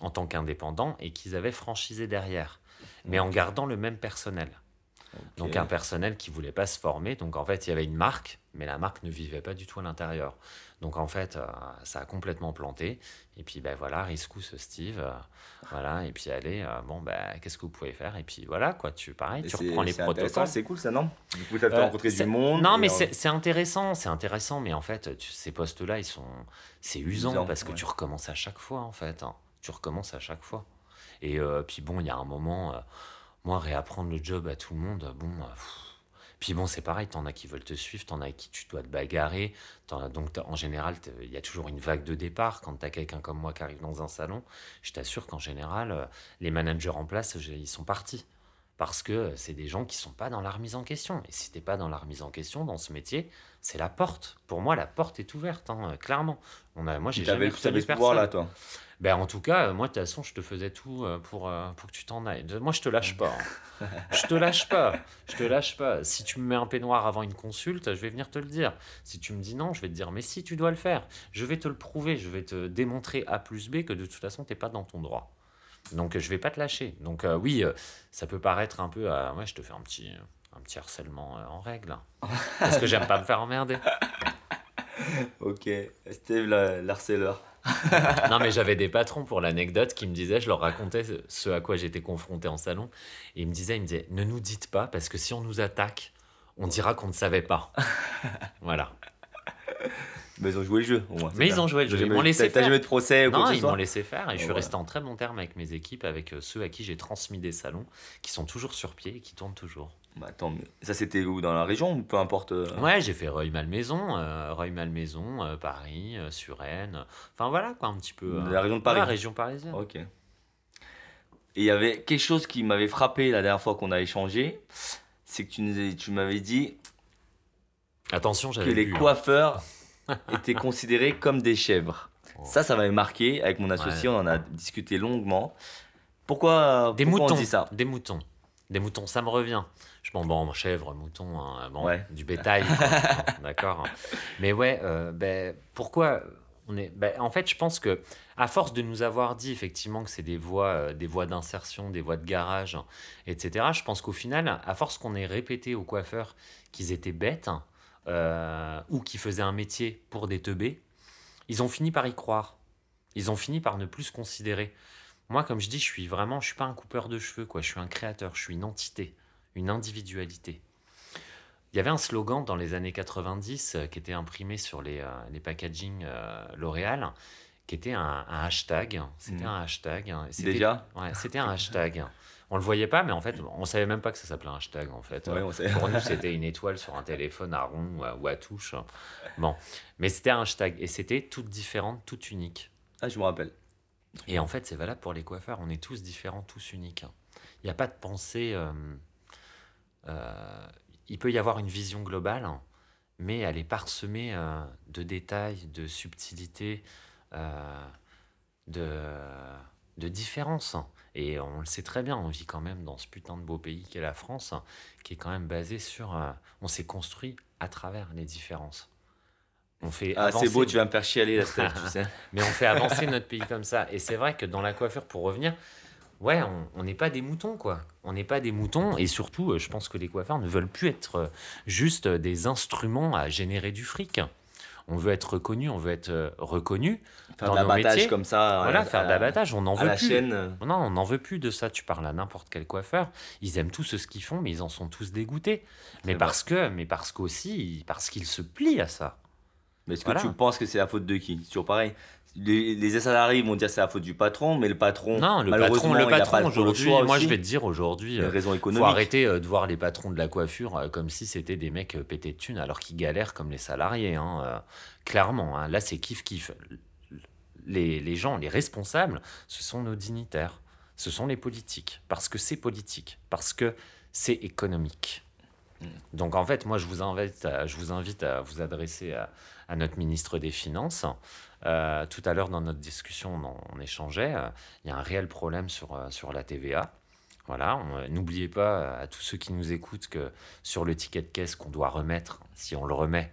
en tant qu'indépendant et qu'ils avaient franchisé derrière, mais en gardant le même personnel. Donc un personnel qui voulait pas se former. Donc en fait, il y avait une marque, mais la marque ne vivait pas du tout à l'intérieur. Donc en fait, euh, ça a complètement planté. Et puis ben voilà, Riscous Steve, euh, voilà. Et puis allez, euh, bon ben qu'est-ce que vous pouvez faire? Et puis voilà quoi, tu pareil, tu reprends les protocoles. C'est cool ça, non? Du coup, rencontré du monde. Non, mais c'est intéressant, c'est intéressant. Mais en fait, ces postes-là, ils sont, c'est usant, parce que tu recommences à chaque fois en fait. Hein. Tu recommences à chaque fois. Et puis bon, il y a un moment moi, réapprendre le job à tout le monde, bon. Euh, puis bon, c'est pareil, t'en as qui veulent te suivre, t'en as qui tu dois te bagarrer. donc en général, il y a toujours une vague de départ. Quand t'as quelqu'un comme moi qui arrive dans un salon, je t'assure qu'en général, euh, les managers en place, ils sont partis. Parce que c'est des gens qui sont pas dans la remise en question. Et si t'es pas dans la remise en question dans ce métier, c'est la porte. Pour moi, la porte est ouverte, hein, clairement. On a, moi, j'ai jamais pouvoir là, toi. Ben, en tout cas, moi, de toute façon, je te faisais tout euh, pour, euh, pour que tu t'en ailles. Moi, je te lâche pas. Hein. je te lâche pas. Je te lâche pas. Si tu me mets un peignoir avant une consulte, je vais venir te le dire. Si tu me dis non, je vais te dire, mais si, tu dois le faire. Je vais te le prouver. Je vais te démontrer A plus B que de toute façon, tu n'es pas dans ton droit. Donc, je vais pas te lâcher. Donc, euh, oui, ça peut paraître un peu. ouais, je te fais un petit, un petit harcèlement en règle. Hein. parce que j'aime pas me faire emmerder. <laughs> ok. Steve, l'harceleur. <laughs> non, mais j'avais des patrons pour l'anecdote qui me disaient, je leur racontais ce à quoi j'étais confronté en salon, et ils me disaient, ils me disaient, ne nous dites pas, parce que si on nous attaque, on dira qu'on ne savait pas. <laughs> voilà. Mais ils ont joué le jeu, au moins. Mais ils ont joué le jeu. Ils m'ont laissé faire. jamais de procès ou Non, ils m'ont laissé faire et je suis resté en très bon terme avec mes équipes, avec euh, ceux à qui j'ai transmis des salons, qui sont toujours sur pied et qui tournent toujours. Bah, Ça, c'était où Dans la région ou peu importe euh? Ouais, j'ai fait Reuil-Malmaison, euh, Reuil-Malmaison, euh, Paris, Suresnes. Enfin, voilà, quoi, un petit peu. la région de Paris La région parisienne. Ok. Et il y avait quelque chose qui m'avait frappé la dernière fois qu'on a échangé, c'est que tu, tu m'avais dit. Attention, Que les hein. coiffeurs <laughs> étaient considérés comme des chèvres. Oh. Ça, ça m'avait marqué. Avec mon associé, on en a discuté longuement. Pourquoi, des pourquoi moutons, on dit ça? Des moutons. Des moutons, ça me revient. Je pense, bon, chèvre, mouton, hein, bon, du bétail, <laughs> d'accord. Mais ouais, euh, ben, pourquoi on est, ben, En fait, je pense que à force de nous avoir dit effectivement que c'est des voies, euh, des voies d'insertion, des voies de garage, etc., je pense qu'au final, à force qu'on ait répété aux coiffeurs qu'ils étaient bêtes euh, ou qu'ils faisaient un métier pour des teubés, ils ont fini par y croire. Ils ont fini par ne plus se considérer. Moi, comme je dis, je suis vraiment, je suis pas un coupeur de cheveux, quoi. Je suis un créateur, je suis une entité, une individualité. Il y avait un slogan dans les années 90 euh, qui était imprimé sur les, euh, les packaging euh, L'Oréal, qui était un, hashtag. C'était mmh. un hashtag. Déjà Ouais, c'était un hashtag. On le voyait pas, mais en fait, on savait même pas que ça s'appelait un hashtag. En fait, pour nous, <laughs> c'était une étoile sur un téléphone à rond ou à, touche. Bon, mais c'était un hashtag et c'était toute différente, toute unique. Ah, je me rappelle. Et en fait, c'est valable pour les coiffeurs. On est tous différents, tous uniques. Il n'y a pas de pensée. Euh, euh, il peut y avoir une vision globale, mais elle est parsemée euh, de détails, de subtilités, de, de différences. Et on le sait très bien, on vit quand même dans ce putain de beau pays qu'est la France, qui est quand même basé sur. on s'est construit à travers les différences. On fait ah, c'est beau, tu vas me faire chialer, la tu <laughs> sais. Mais on fait avancer notre pays comme ça. Et c'est vrai que dans la coiffure, pour revenir, ouais, on n'est pas des moutons, quoi. On n'est pas des moutons. Et surtout, euh, je pense que les coiffeurs ne veulent plus être euh, juste des instruments à générer du fric. On veut être reconnu, on veut être euh, reconnu. Faire de l'abattage comme ça. Voilà, faire de l'abattage, on n'en veut la plus. Chaîne. Non, on n'en veut plus de ça. Tu parles à n'importe quel coiffeur, ils aiment tout ce qu'ils font, mais ils en sont tous dégoûtés. Mais parce que, mais parce qu'aussi, parce qu'ils se plient à ça. Mais est-ce que tu penses que c'est la faute de qui? C'est toujours pareil. Les, salariés vont dire c'est la faute du patron, mais le patron, non, le patron, le patron aujourd'hui, moi je vais te dire aujourd'hui, il faut arrêter de voir les patrons de la coiffure comme si c'était des mecs pétés de thunes alors qu'ils galèrent comme les salariés. Hein, clairement, hein. là c'est kiff kiff. Les, les gens, les responsables, ce sont nos dignitaires, ce sont les politiques, parce que c'est politique, parce que c'est économique. Mm. Donc en fait, moi je vous invite à, je vous, invite à vous adresser à, notre ministre des Finances. Euh, tout à l'heure dans notre discussion, on, échangeait, euh, il y a un réel problème sur, euh, sur la TVA. Voilà, n'oubliez pas à tous ceux qui nous écoutent que sur le ticket de caisse qu'on doit remettre, si on le remet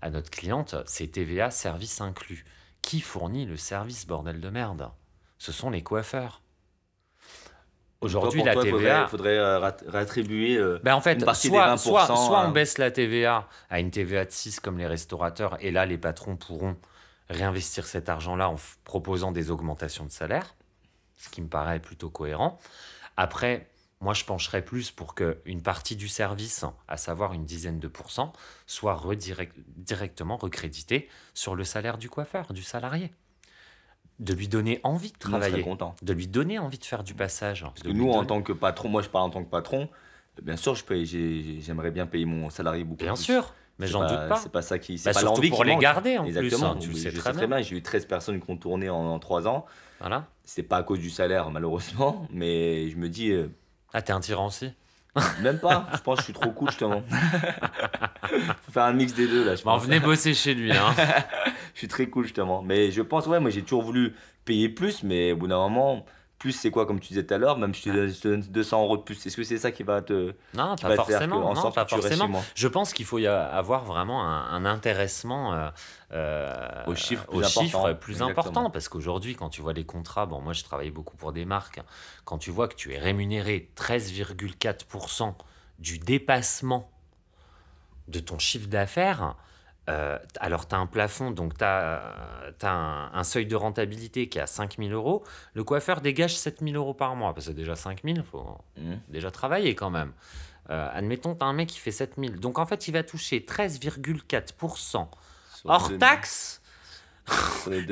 à notre cliente, c'est TVA service inclus. Qui fournit le service bordel de merde? Ce sont les coiffeurs. Aujourd'hui, la TVA. Il faudrait, réattribuer euh, ben en fait, une partie soit, des 20%, soit, soit on baisse la TVA à une TVA de 6 comme les restaurateurs, et là, les patrons pourront réinvestir cet argent-là en proposant des augmentations de salaire, ce qui me paraît plutôt cohérent. Après, moi, je pencherais plus pour qu'une partie du service, à savoir une dizaine de pourcents, soit directement recréditée sur le salaire du coiffeur, du salarié. De lui donner envie de travailler, de lui donner envie de faire du passage. Parce que nous, en tant que patron, moi je parle en tant que patron, bien sûr, je j'aimerais bien payer mon salarié beaucoup bien sûr, mais j'en doute pas. C'est pas ça qui. C'est bah, pas l'envie pour les garder en Exactement. plus. Hein, tu sais très, bien. J'ai eu 13 personnes qui ont tourné en, 3 ans. Voilà. C'est pas à cause du salaire, malheureusement, <laughs> mais je me dis. Euh, ah, t'es un tyran aussi même pas, je pense que je suis trop cool justement. <laughs> Faut faire un mix des deux là. Je bon, venez bosser chez lui. Hein. <laughs> je suis très cool justement. Mais je pense, ouais, moi j'ai toujours voulu payer plus, mais au bout d'un moment, plus c'est quoi comme tu disais tout à l'heure même si je te donne 200 euros de plus est-ce que c'est ça qui va te non pas forcément non, pas forcément. je pense qu'il faut y avoir vraiment un, intéressement euh, euh, aux chiffres plus, chiffres plus importants parce qu'aujourd'hui quand tu vois les contrats bon moi je travaillais beaucoup pour des marques quand tu vois que tu es rémunéré 13,4% du dépassement de ton chiffre d'affaires euh, alors, tu as un plafond, donc tu as, un, seuil de rentabilité qui est à 5 000 euros. Le coiffeur dégage 7 000 euros par mois, parce que déjà 5 000, il faut mmh. déjà travailler quand même. Euh, admettons, tu as un mec qui fait 7 000. Donc, en fait, il va toucher 13,4% hors taxe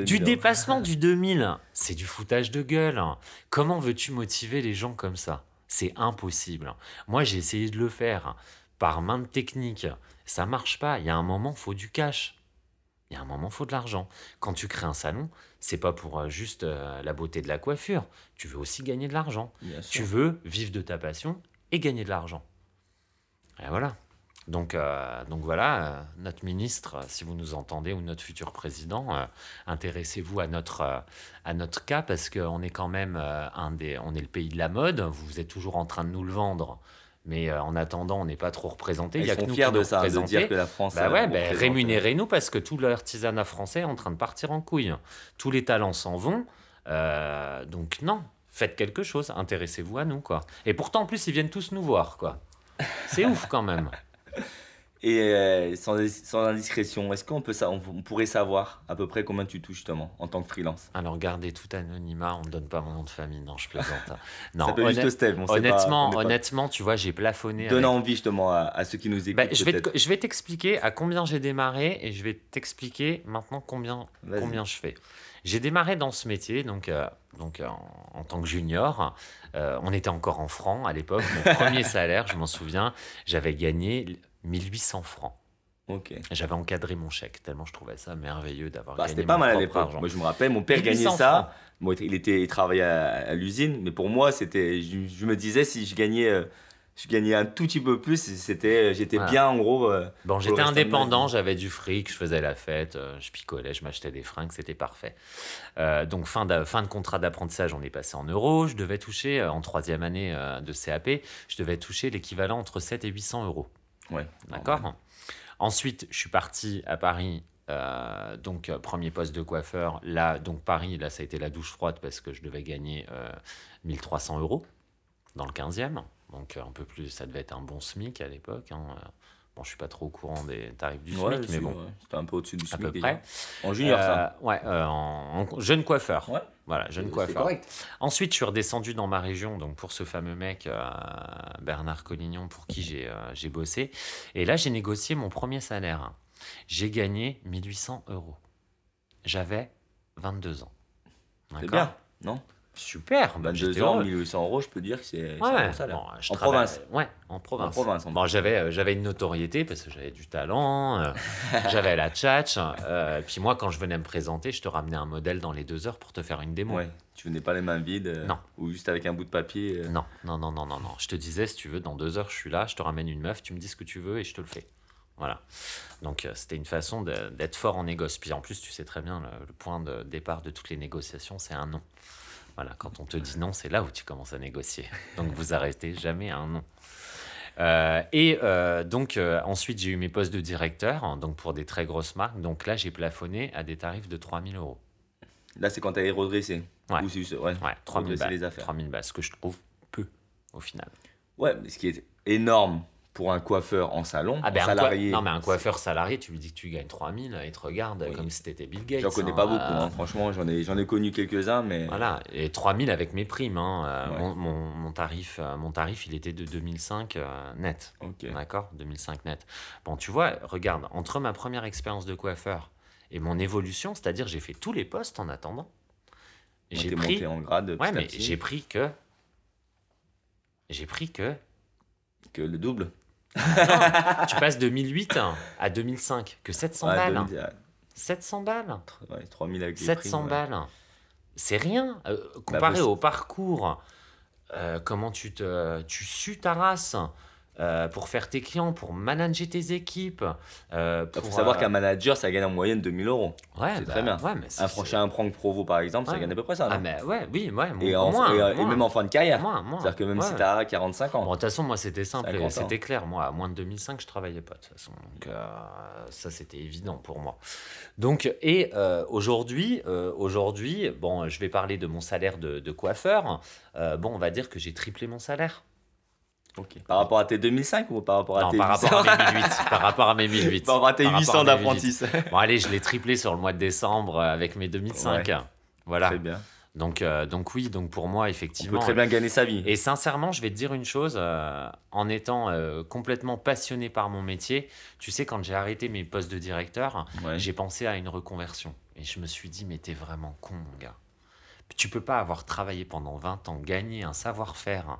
du dépassement du 2000. C'est du foutage de gueule. Comment veux-tu motiver les gens comme ça? C'est impossible. Moi, j'ai essayé de le faire par main de technique ça marche pas. Il y a un moment, faut du cash. Il y a un moment, faut de l'argent. Quand tu crées un salon, c'est pas pour euh, juste euh, la beauté de la coiffure. Tu veux aussi gagner de l'argent. Tu veux vivre de ta passion et gagner de l'argent. Et voilà. Donc, euh, donc voilà, notre ministre, si vous nous entendez, ou notre futur président, intéressez-vous à notre, à notre cas parce qu'on est quand même un des, on est le pays de la mode. Vous êtes toujours en train de nous le vendre mais euh, en attendant, on n'est pas trop représenté. Ils Il y a sont que nous fiers de ça, de dire que la France. Bah ouais, bah, rémunérez-nous parce que tout l'artisanat français est en train de partir en couille. Tous les talents s'en vont. Euh, donc non, faites quelque chose, intéressez-vous à nous quoi. Et pourtant en plus ils viennent tous nous voir quoi. C'est ouf quand même. <laughs> Et euh, sans, sans, indiscrétion, est-ce qu'on peut ça, on, pourrait savoir à peu près combien tu touches justement en tant que freelance? Alors gardez tout anonymat, on ne donne pas mon nom de famille, non je plaisante. <laughs> non, ça juste Steve, honnêtement, honnêtement, tu vois, j'ai plafonné. Donne envie justement à, ceux qui nous bah, écoutent. je, vais je vais t'expliquer à combien j'ai démarré et je vais t'expliquer maintenant combien, combien je fais. J'ai démarré dans ce métier, donc, euh, donc euh, en, tant que junior. on était encore en francs à l'époque. Mon <laughs> premier salaire, je m'en souviens, j'avais gagné 1800 francs. Ok. J'avais encadré mon chèque, tellement je trouvais ça merveilleux d'avoir bah, gagné. C'était pas mal à l'époque. Moi, je me rappelle, mon père gagnait ça. Moi, il, était, il travaillait à, l'usine, mais pour moi, c'était, je, me disais, si je gagnais, euh, je gagnais un tout petit peu plus, c'était, j'étais bien en gros. Euh, bon, j'étais indépendant, j'avais du fric, je faisais la fête, euh, je picolais, je m'achetais des fringues, c'était parfait. donc, fin de, fin de contrat d'apprentissage, on est passé en euros. Je devais toucher, en troisième année de CAP, je devais toucher l'équivalent entre 7 et 800 euros. Ouais. D'accord Ensuite, je suis parti à Paris. Euh, donc, euh, premier poste de coiffeur. Là, donc Paris, là, ça a été la douche froide parce que je devais gagner 1300 euh, euros dans le 15e. Donc, un peu plus, ça devait être un bon SMIC à l'époque. Hein. Bon, je suis pas trop au courant des tarifs du SMIC, mais bon. C'était un peu au-dessus du SMIC. À peu près. En junior, ça Ouais, en, jeune coiffeur. Ouais. Voilà, jeune coiffeur. Correct. Ensuite, je suis redescendu dans ma région, donc pour ce fameux mec, euh, Bernard Collignon, pour qui j'ai euh, bossé. Et là, j'ai négocié mon premier salaire. J'ai gagné 1800 euros. J'avais 22 ans. C'est bien, non? Super. 22 bah, ans, 1800 euros, je peux dire que c'est ouais, un bon salaire. en province. Ouais, en province. En province. bon, j'avais, euh, j'avais une notoriété parce que j'avais du talent, euh, <laughs> j'avais la tchatch. Euh, puis moi, quand je venais me présenter, je te ramenais un modèle dans les deux heures pour te faire une démo. Ouais. Tu venais pas les mains vides Non. Ou juste avec un bout de papier Non, non, non, non, non, non. Je te disais, si tu veux, dans deux heures, je suis là, je te ramène une meuf, tu me dis ce que tu veux et je te le fais. Voilà. Donc c'était une façon d'être fort en négoce. Puis en plus, tu sais très bien, le, le point de départ de toutes les négociations, c'est un non. Voilà, quand on te dit non, c'est là où tu commences à négocier. Donc vous <laughs> arrêtez jamais un non. Euh, et euh, donc euh, ensuite j'ai eu mes postes de directeur, hein, donc pour des très grosses marques. Donc là j'ai plafonné à des tarifs de 3000 euros. Là c'est quand tu as redressé Ouais, Ou c'est- ouais, ouais 3000 balles, les affaires. 3000 balles, ce que je trouve peu au final. Ouais, mais ce qui est énorme pour un coiffeur en salon, Ah ben, salarié. non, mais un coiffeur salarié, tu lui dis que tu gagnes 3000, il te regarde Oui. comme si t'étais Bill Gates. J'en connais hein, pas beaucoup, euh, hein. franchement, j'en ai, j'en ai connu quelques-uns, mais Voilà, et 3000 avec mes primes. hein, euh, Ouais. mon, mon- mon tarif, euh, mon tarif, il était de 2005 euh, net. ok. D'accord? 2005 net. Bon, tu vois, regarde, entre ma première expérience de coiffeur et mon évolution, c'est-à-dire j'ai fait tous les postes en attendant. J'ai pris. monté en grade Ouais, mais j'ai pris que. J'ai pris que. que le double. Tu passes de 2008 à 2005, que 700 Ouais, balles. 2000, ouais, 700 balles. ouais, 3000 avec les 700 primes, ouais. balles. C'est rien. Euh, comparé possible. au parcours, euh, comment tu, te, tu sues ta race euh, pour faire tes clients, pour manager tes équipes. Euh, Il pour faut savoir euh, qu'un manager, ça gagne en moyenne 2000 euros. ouais, c'est bah, très bien. Ouais, mais Un prochain un Franck Provo, par exemple, ça gagne à peu près ça. Ah, mais ouais, oui, ouais. et, moins, en- moins, et, euh, et même en fin de carrière. Moins, moins. C'est-à-dire que même si tu as 45 ans. Bon, de toute façon, moi, c'était simple, 50 ans. c'était clair. Moi, à moins de 2005, je travaillais pas, de toute façon. Donc, ça, c'était évident pour moi. Donc, et aujourd'hui, aujourd'hui, bon, je vais parler de mon salaire de, de coiffeur. Bon, on va dire que j'ai triplé mon salaire. Par rapport à tes 2005 ou par rapport à Non, tes par 800 rapport à mes 1008. <laughs> par rapport à mes 1008. Par rapport à tes Par rapport 800 à mes d'apprentis. <laughs> Bon, allez, je l'ai triplé sur le mois de décembre euh, avec mes 2005. Voilà. Très bien. Donc, euh, donc oui, donc pour moi, On effectivement. peut très bien gagner sa vie. Et sincèrement, je vais te dire une chose, euh, en étant euh, complètement passionné par mon métier, tu sais, quand j'ai arrêté mes postes de directeur, Ouais. j'ai pensé à une reconversion. Et je me suis dit, mais t'es vraiment con, mon gars. Tu peux pas avoir travaillé pendant 20 ans, gagner un savoir-faire, hein,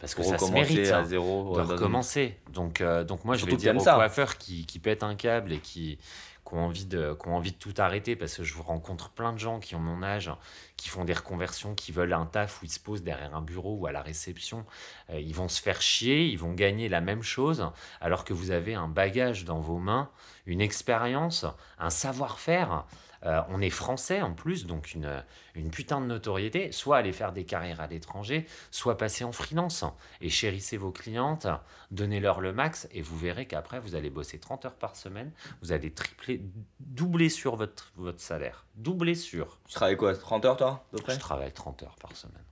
parce que ça se mérite à hein, zéro. de une- recommencer. Donc, euh, donc moi, je vais dire aux ça. coiffeurs qui, qui pètent un câble et qui, qui ont envie de, qui ont envie de tout arrêter, parce que je rencontre plein de gens qui ont mon âge, qui font des reconversions, qui veulent un taf où ils se posent derrière un bureau ou à la réception. Euh, ils vont se faire chier, ils vont gagner la même chose, alors que vous avez un bagage dans vos mains, une expérience, un savoir-faire. Euh, on est français en plus, donc une, une putain de notoriété. Soit aller faire des carrières à l'étranger, soit passer en freelance. Et chérissez vos clientes, donnez-leur le max, et vous verrez qu'après, vous allez bosser 30 heures par semaine, vous allez tripler, doubler sur votre, votre salaire. Doubler sur. Tu travailles quoi 30 heures, toi à peu Je près travaille 30 heures par semaine.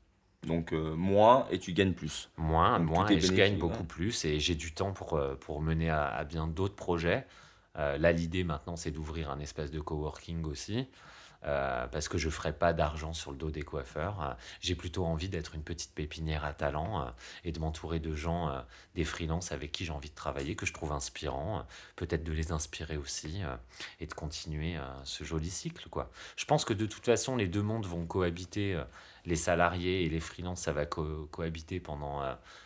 Donc euh, moins et tu gagnes plus. Moins, Donc, moins, et je gagne beaucoup ouais. plus et j'ai du temps pour, euh, pour mener à, à bien d'autres projets. Euh, là, l'idée maintenant, c'est d'ouvrir un espace de coworking aussi. euh, parce que je ne ferai pas d'argent sur le dos des coiffeurs. Euh, J'ai plutôt envie d'être une petite pépinière à talent et de m'entourer de gens, des freelances avec qui j'ai envie de travailler, que je trouve inspirants, peut-être de les inspirer aussi et de continuer ce joli cycle. Quoi. Je pense que de toute façon, les deux mondes vont cohabiter. les salariés et les freelances, ça va co- cohabiter pendant,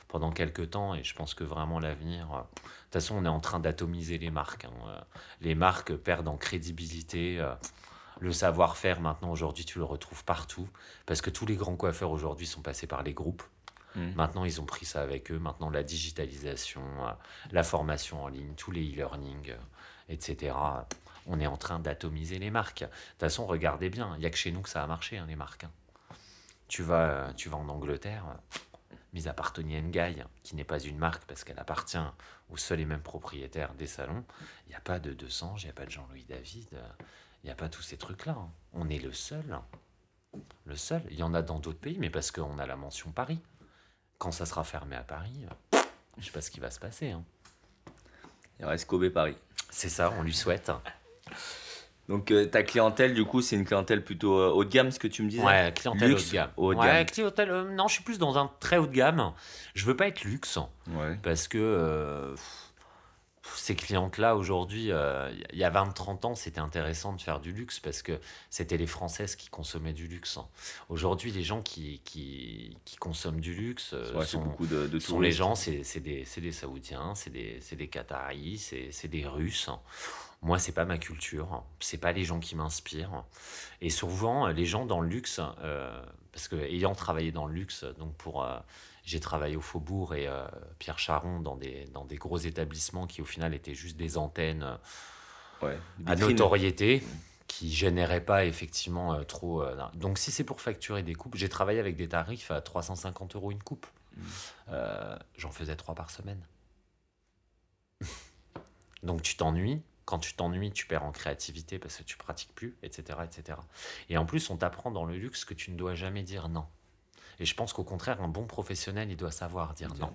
pendant quelques temps. Et je pense que vraiment l'avenir. euh, de toute façon, on est en train d'atomiser les marques. hein, euh, les marques perdent en crédibilité. euh, le savoir-faire, maintenant, aujourd'hui, tu le retrouves partout. Parce que tous les grands coiffeurs aujourd'hui sont passés par les groupes. Mhm. Maintenant, ils ont pris ça avec eux. Maintenant, la digitalisation, la formation en ligne, tous les e-learning, etc. On est en train d'atomiser les marques. De toute façon, regardez bien, il n'y a que chez nous que ça a marché, hein, les marques. hein. Tu vas, tu vas en Angleterre, mis à part Tony Guy, qui n'est pas une marque parce qu'elle appartient aux seuls et mêmes propriétaires des salons, il n'y a pas de 200, il n'y a pas de Jean-Louis David, euh, il n'y a pas tous ces trucs-là. hein. On est le seul. Le seul. Il y en a dans d'autres pays, mais parce qu'on a la mention Paris. Quand ça sera fermé à Paris, euh, je sais pas ce qui va se passer. hein. Il reste Kobe Paris. C'est ça, on lui souhaite. Donc euh, ta clientèle, du coup, c'est une clientèle plutôt euh, haut de gamme, ce que tu me disais Ouais, clientèle Luxe, haut de gamme. haut de ouais, gamme. clientèle. euh, non, je suis plus dans un très haut de gamme. Je veux pas être luxe Ouais. parce que pff, ces clientes-là, aujourd'hui, il y a 20-30 ans, c'était intéressant de faire du luxe parce que c'était les Françaises qui consommaient du luxe. Aujourd'hui, les gens qui, qui, qui, consomment du luxe euh, sont, beaucoup de, sont les gens, c'est des, des, Saoudiens, c'est des, des Qataris, c'est des Russes. Moi, c'est pas ma culture, c'est pas les gens qui m'inspirent. Et souvent, les gens dans le luxe, euh, parce que ayant travaillé dans le luxe, donc pour j'ai travaillé au Faubourg et euh, Pierre Charon dans des, dans des gros établissements qui au final étaient juste des antennes euh, à notoriété qui généraient pas effectivement euh, trop. donc si c'est pour facturer des coupes, j'ai travaillé avec des tarifs à 350 euros une coupe. Mmh. J'en faisais trois par semaine. <laughs> donc tu t'ennuies. Quand tu t'ennuies, tu perds en créativité parce que tu pratiques plus, etc., etc. Et en plus, on t'apprend dans le luxe que tu ne dois jamais dire non. Et je pense qu'au contraire, un bon professionnel, il doit savoir dire non.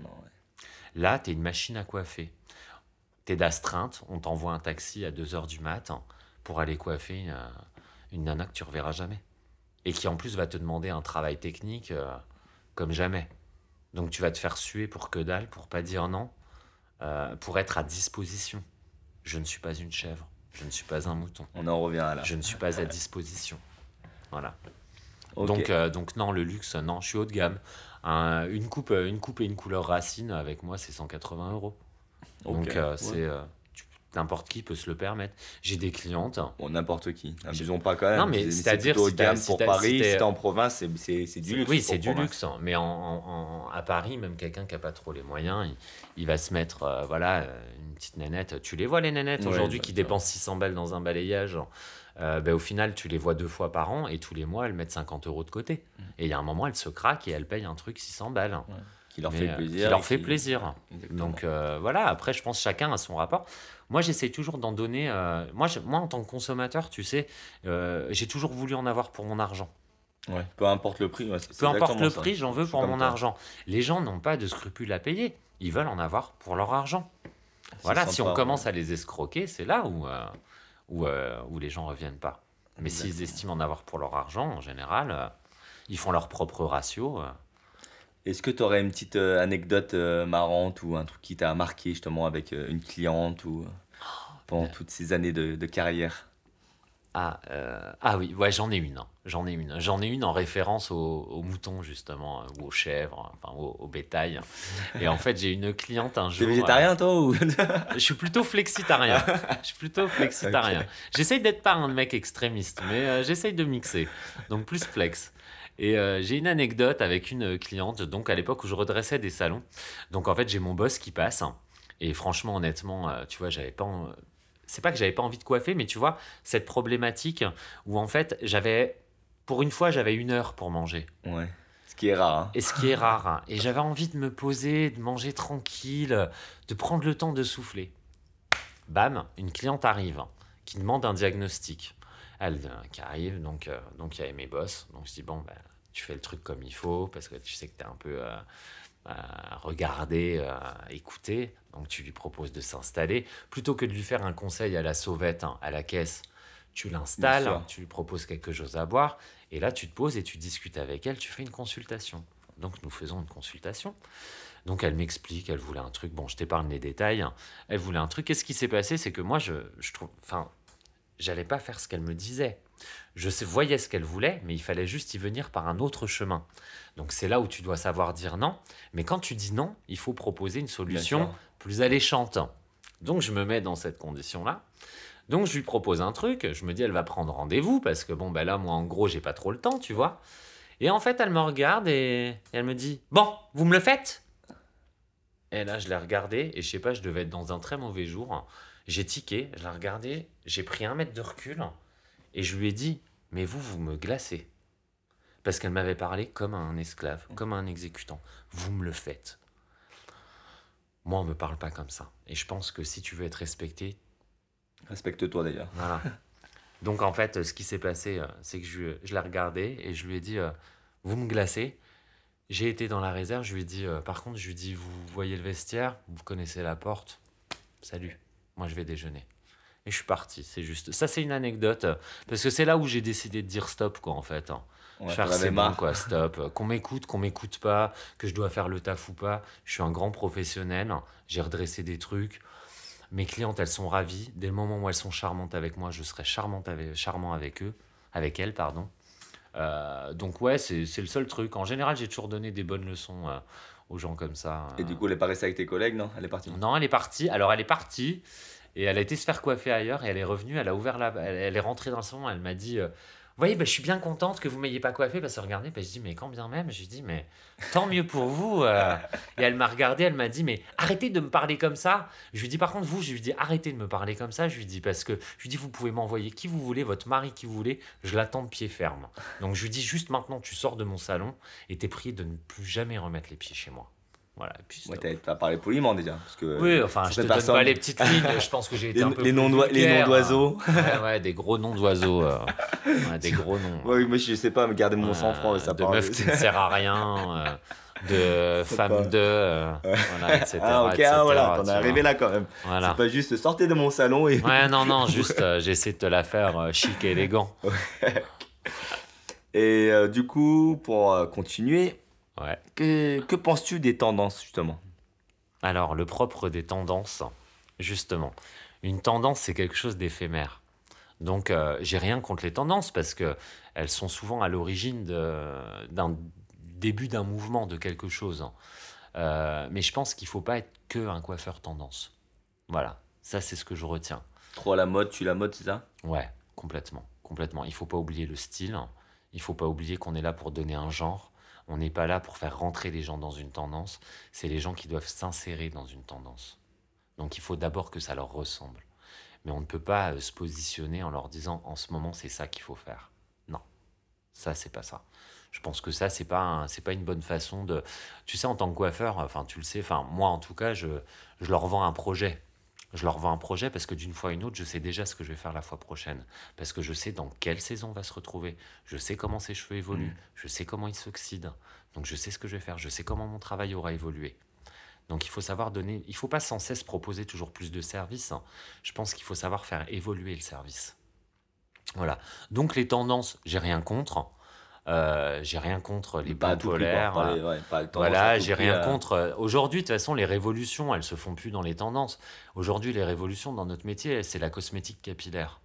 Là, tu es une machine à coiffer. Tu es d'astreinte, on t'envoie un taxi à 2h du matin pour aller coiffer une, euh, une, nana que tu reverras jamais. Et qui en plus va te demander un travail technique euh, comme jamais. Donc tu vas te faire suer pour que dalle, pour pas dire non, euh, pour être à disposition. Je ne suis pas une chèvre, je ne suis pas un mouton. On en revient à là. Je ne suis pas à disposition. Voilà. Donc, euh, donc non, le luxe, non, je suis haut de gamme. une, coupe, une coupe et une couleur racine, avec moi, c'est 180 euros. Donc euh, c'est... Euh, n'importe qui peut se le permettre. J'ai des clientes. Bon, n'importe qui. N'abusons pas quand même. Non, mais c'est-à-dire. de gamme pour Paris, si t'es en province, c'est du luxe. Oui, c'est du luxe. Hein. Mais en, à Paris, même quelqu'un qui n'a pas trop les moyens, il, va se mettre, voilà, une petite nénette. Tu les vois, les nénettes, aujourd'hui, qui dépensent 600 balles dans un balayage. Euh, ben, au final, tu les vois deux fois par an et tous les mois, elles mettent 50 euros de côté. Mm. Et il y a un moment, elles se craquent et elles payent un truc 600 balles. Qui leur fait euh, plaisir. Qui leur fait plaisir. Donc euh, voilà, après, je pense chacun a son rapport. Moi, j'essaie toujours d'en donner. moi, moi, en tant que consommateur, tu sais, j'ai toujours voulu en avoir pour mon argent. Ouais, peu importe le prix. peu importe le prix, j'en veux pour mon argent. Les gens n'ont pas de scrupules à payer. Ils veulent en avoir pour leur argent. Voilà, si on commence à les escroquer, c'est là où où, euh, où les gens reviennent pas. Mais s'ils estiment en avoir pour leur argent, en général, euh, ils font leur propre ratio. Euh. Est-ce que tu aurais une petite anecdote marrante ou un truc qui t'a marqué justement avec une cliente ou pendant toutes ces années de, de carrière? Ah, euh, ah oui, ouais, j'en ai une. Hein. J'en ai une. J'en ai une en référence aux, moutons, justement, ou aux chèvres, enfin, au, bétail. Et en fait, j'ai une cliente un <laughs> jour. T'es végétarien, toi ou... <laughs> Je suis plutôt flexitarien. Je suis plutôt <laughs> flexitarien. J'essaye d'être pas un mec extrémiste, mais euh, j'essaye de mixer. Donc, plus flex. Et euh, j'ai une anecdote avec une cliente, donc à l'époque où je redressais des salons. Donc, en fait, j'ai mon boss qui passe. Et franchement, honnêtement, tu vois, j'avais pas c'est pas que j'avais pas envie de coiffer, mais tu vois, cette problématique où en fait, j'avais, pour une fois, j'avais une heure pour manger. Ouais. Ce qui est rare. Hein. Et ce qui est rare. Hein. Et j'avais envie de me poser, de manger tranquille, de prendre le temps de souffler. Bam, une cliente arrive qui demande un diagnostic. Elle euh, qui arrive, donc euh, donc il y avait mes boss. Donc je dis bon, ben, tu fais le truc comme il faut parce que tu sais que tu es un peu euh, regarder, écouter. Donc tu lui proposes de s'installer. Plutôt que de lui faire un conseil à la sauvette, hein, à la caisse, tu l'installes, tu lui proposes quelque chose à boire, et là tu te poses et tu discutes avec elle, tu fais une consultation. Donc nous faisons une consultation. Donc elle m'explique, elle voulait un truc, bon je t'épargne les détails, hein. elle voulait un truc. Qu'est-ce qui s'est passé C'est que moi je, je trouve, enfin, j'allais pas faire ce qu'elle me disait. Je voyais ce qu'elle voulait, mais il fallait juste y venir par un autre chemin. Donc c'est là où tu dois savoir dire non. Mais quand tu dis non, il faut proposer une solution plus alléchante. Donc je me mets dans cette condition-là. Donc je lui propose un truc, je me dis elle va prendre rendez-vous parce que bon ben là moi en gros j'ai pas trop le temps, tu vois. Et en fait elle me regarde et, elle me dit "Bon, vous me le faites? Et là je l'ai regardé et je sais pas, je devais être dans un très mauvais jour. J'ai tiqué, je l'ai regardé, j'ai pris un mètre de recul et je lui ai dit "Mais vous vous me glacez." Parce qu'elle m'avait parlé comme un esclave, comme un exécutant. Vous me le faites. Moi, on me parle pas comme ça. Et je pense que si tu veux être respecté. Respecte-toi d'ailleurs. Voilà. <laughs> Donc en fait, ce qui s'est passé, euh, c'est que je, je l'ai regardé et je lui ai dit euh, Vous me glacez. J'ai été dans la réserve, je lui ai dit euh, Par contre, je lui ai dit Vous voyez le vestiaire, vous connaissez la porte. Salut, moi je vais déjeuner. Et je suis parti, c'est juste. Ça, c'est une anecdote. Parce que c'est là où j'ai décidé de dire stop, quoi, en fait. Hein. faire c'est bon, quoi, stop. <laughs> qu'on m'écoute, qu'on m'écoute pas, que je dois faire le taf ou pas. Je suis un grand professionnel. J'ai redressé des trucs. Mes clientes, elles sont ravies. Dès le moment où elles sont charmantes avec moi, je serai charmante avec, charmant avec eux, avec elles, pardon. Euh, donc ouais, c'est le seul truc. En général, j'ai toujours donné des bonnes leçons euh, aux gens comme ça. Et du coup, elle est pas restée avec tes collègues, non? Elle est partie Non, elle est partie. Alors, elle est partie et elle a été se faire coiffer ailleurs et elle est revenue. Elle a ouvert la, elle, est rentrée dans le salon. Elle m'a dit. Voyez, bah, je suis bien contente que vous m'ayez pas coiffé parce que regardez, bah, je dis, mais quand bien même, je dis, mais tant mieux pour vous. Euh. Et elle m'a regardé, elle m'a dit, mais arrêtez de me parler comme ça. Je lui dis, par contre, vous, je lui dis, arrêtez de me parler comme ça. Je lui dis, parce que je lui dis, vous pouvez m'envoyer qui vous voulez, votre mari qui vous voulez, je l'attends de pied ferme. Donc je lui dis, juste maintenant, tu sors de mon salon et t'es prié de ne plus jamais remettre les pieds chez moi. Voilà, puis ouais, t'as parlé poliment déjà. Parce que oui, enfin, je te donne pas les petites lignes, <laughs> je pense que j'ai été les, un peu les noms d'oiseaux. ouais, ouais, des gros noms d'oiseaux. Euh, des gros noms. <laughs> Oui, mais je sais pas, me garder mon sang-froid, ça De meuf qui ne sert à rien, euh, de <laughs> femme de, euh, voilà, etc. Ah, ok, ah, voilà, t'en es arrivé là quand même. Voilà. C'est pas juste sortir de mon salon et. Ouais, non, non, juste j'essaie de te la faire chic et élégant. et du coup, pour continuer, que, penses-tu des tendances, justement? Alors, le propre des tendances, justement. Une tendance, c'est quelque chose d'éphémère. Donc, euh, j'ai rien contre les tendances parce que elles sont souvent à l'origine d'un début d'un mouvement, de quelque chose. Euh, mais je pense qu'il ne faut pas être que un coiffeur tendance. Voilà, ça c'est ce que je retiens. Trop à la mode, tu la mode, c'est ça? Ouais, complètement, complètement. Il faut pas oublier le style. Il faut pas oublier qu'on est là pour donner un genre. On n'est pas là pour faire rentrer les gens dans une tendance, c'est les gens qui doivent s'insérer dans une tendance. Donc il faut d'abord que ça leur ressemble. Mais on ne peut pas euh, se positionner en leur disant en ce moment c'est ça qu'il faut faire. Non, ça c'est pas ça. Je pense que ça c'est pas c'est pas une bonne façon de. Tu sais en tant que coiffeur, enfin tu le sais, enfin moi en tout cas je je leur vends un projet je leur vends un projet parce que d'une fois à une autre, je sais déjà ce que je vais faire la fois prochaine. Parce que je sais dans quelle saison on va se retrouver. Je sais comment ses cheveux évoluent. Mm. Je sais comment ils s'oxydent. Donc je sais ce que je vais faire. Je sais comment mon travail aura évolué. Donc il faut savoir donner. Il faut pas sans cesse proposer toujours plus de services. Hein. Je pense qu'il faut savoir faire évoluer le service. Voilà. Donc les tendances, j'ai rien contre. Euh, j'ai rien contre les pas polaires. voilà, j'ai rien contre. Euh, aujourd'hui, de toute façon, les révolutions, elles se font plus dans les tendances. Aujourd'hui, les révolutions dans notre métier, c'est la cosmétique capillaire.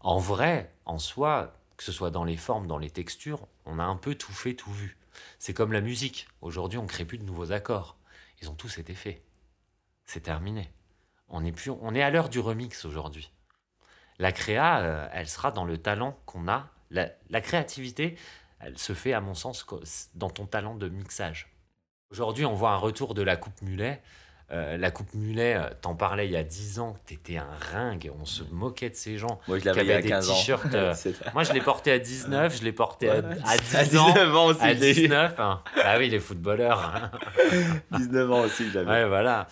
En vrai, en soi, que ce soit dans les formes, dans les textures, on a un peu tout fait, tout vu. C'est comme la musique. Aujourd'hui, on ne crée plus de nouveaux accords. Ils ont tous été faits. C'est terminé. On est, plus, on est à l'heure du remix aujourd'hui. La créa, euh, elle sera dans le talent qu'on a la, créativité, elle se fait, à mon sens, dans ton talent de mixage. Aujourd'hui, on voit un retour de la coupe mulet. Euh, la coupe mulet, euh, t'en parlais il y a 10 ans, t'étais un ringue, on se moquait de ces gens moi, je qui avaient des t-shirts. <laughs> Euh, moi, je l'ai porté à 19, je l'ai porté à, 10 ans. ans aussi. À 19, hein. ah oui, les footballeurs. 19 hein. <laughs> ans aussi, j'avais. Ouais, voilà.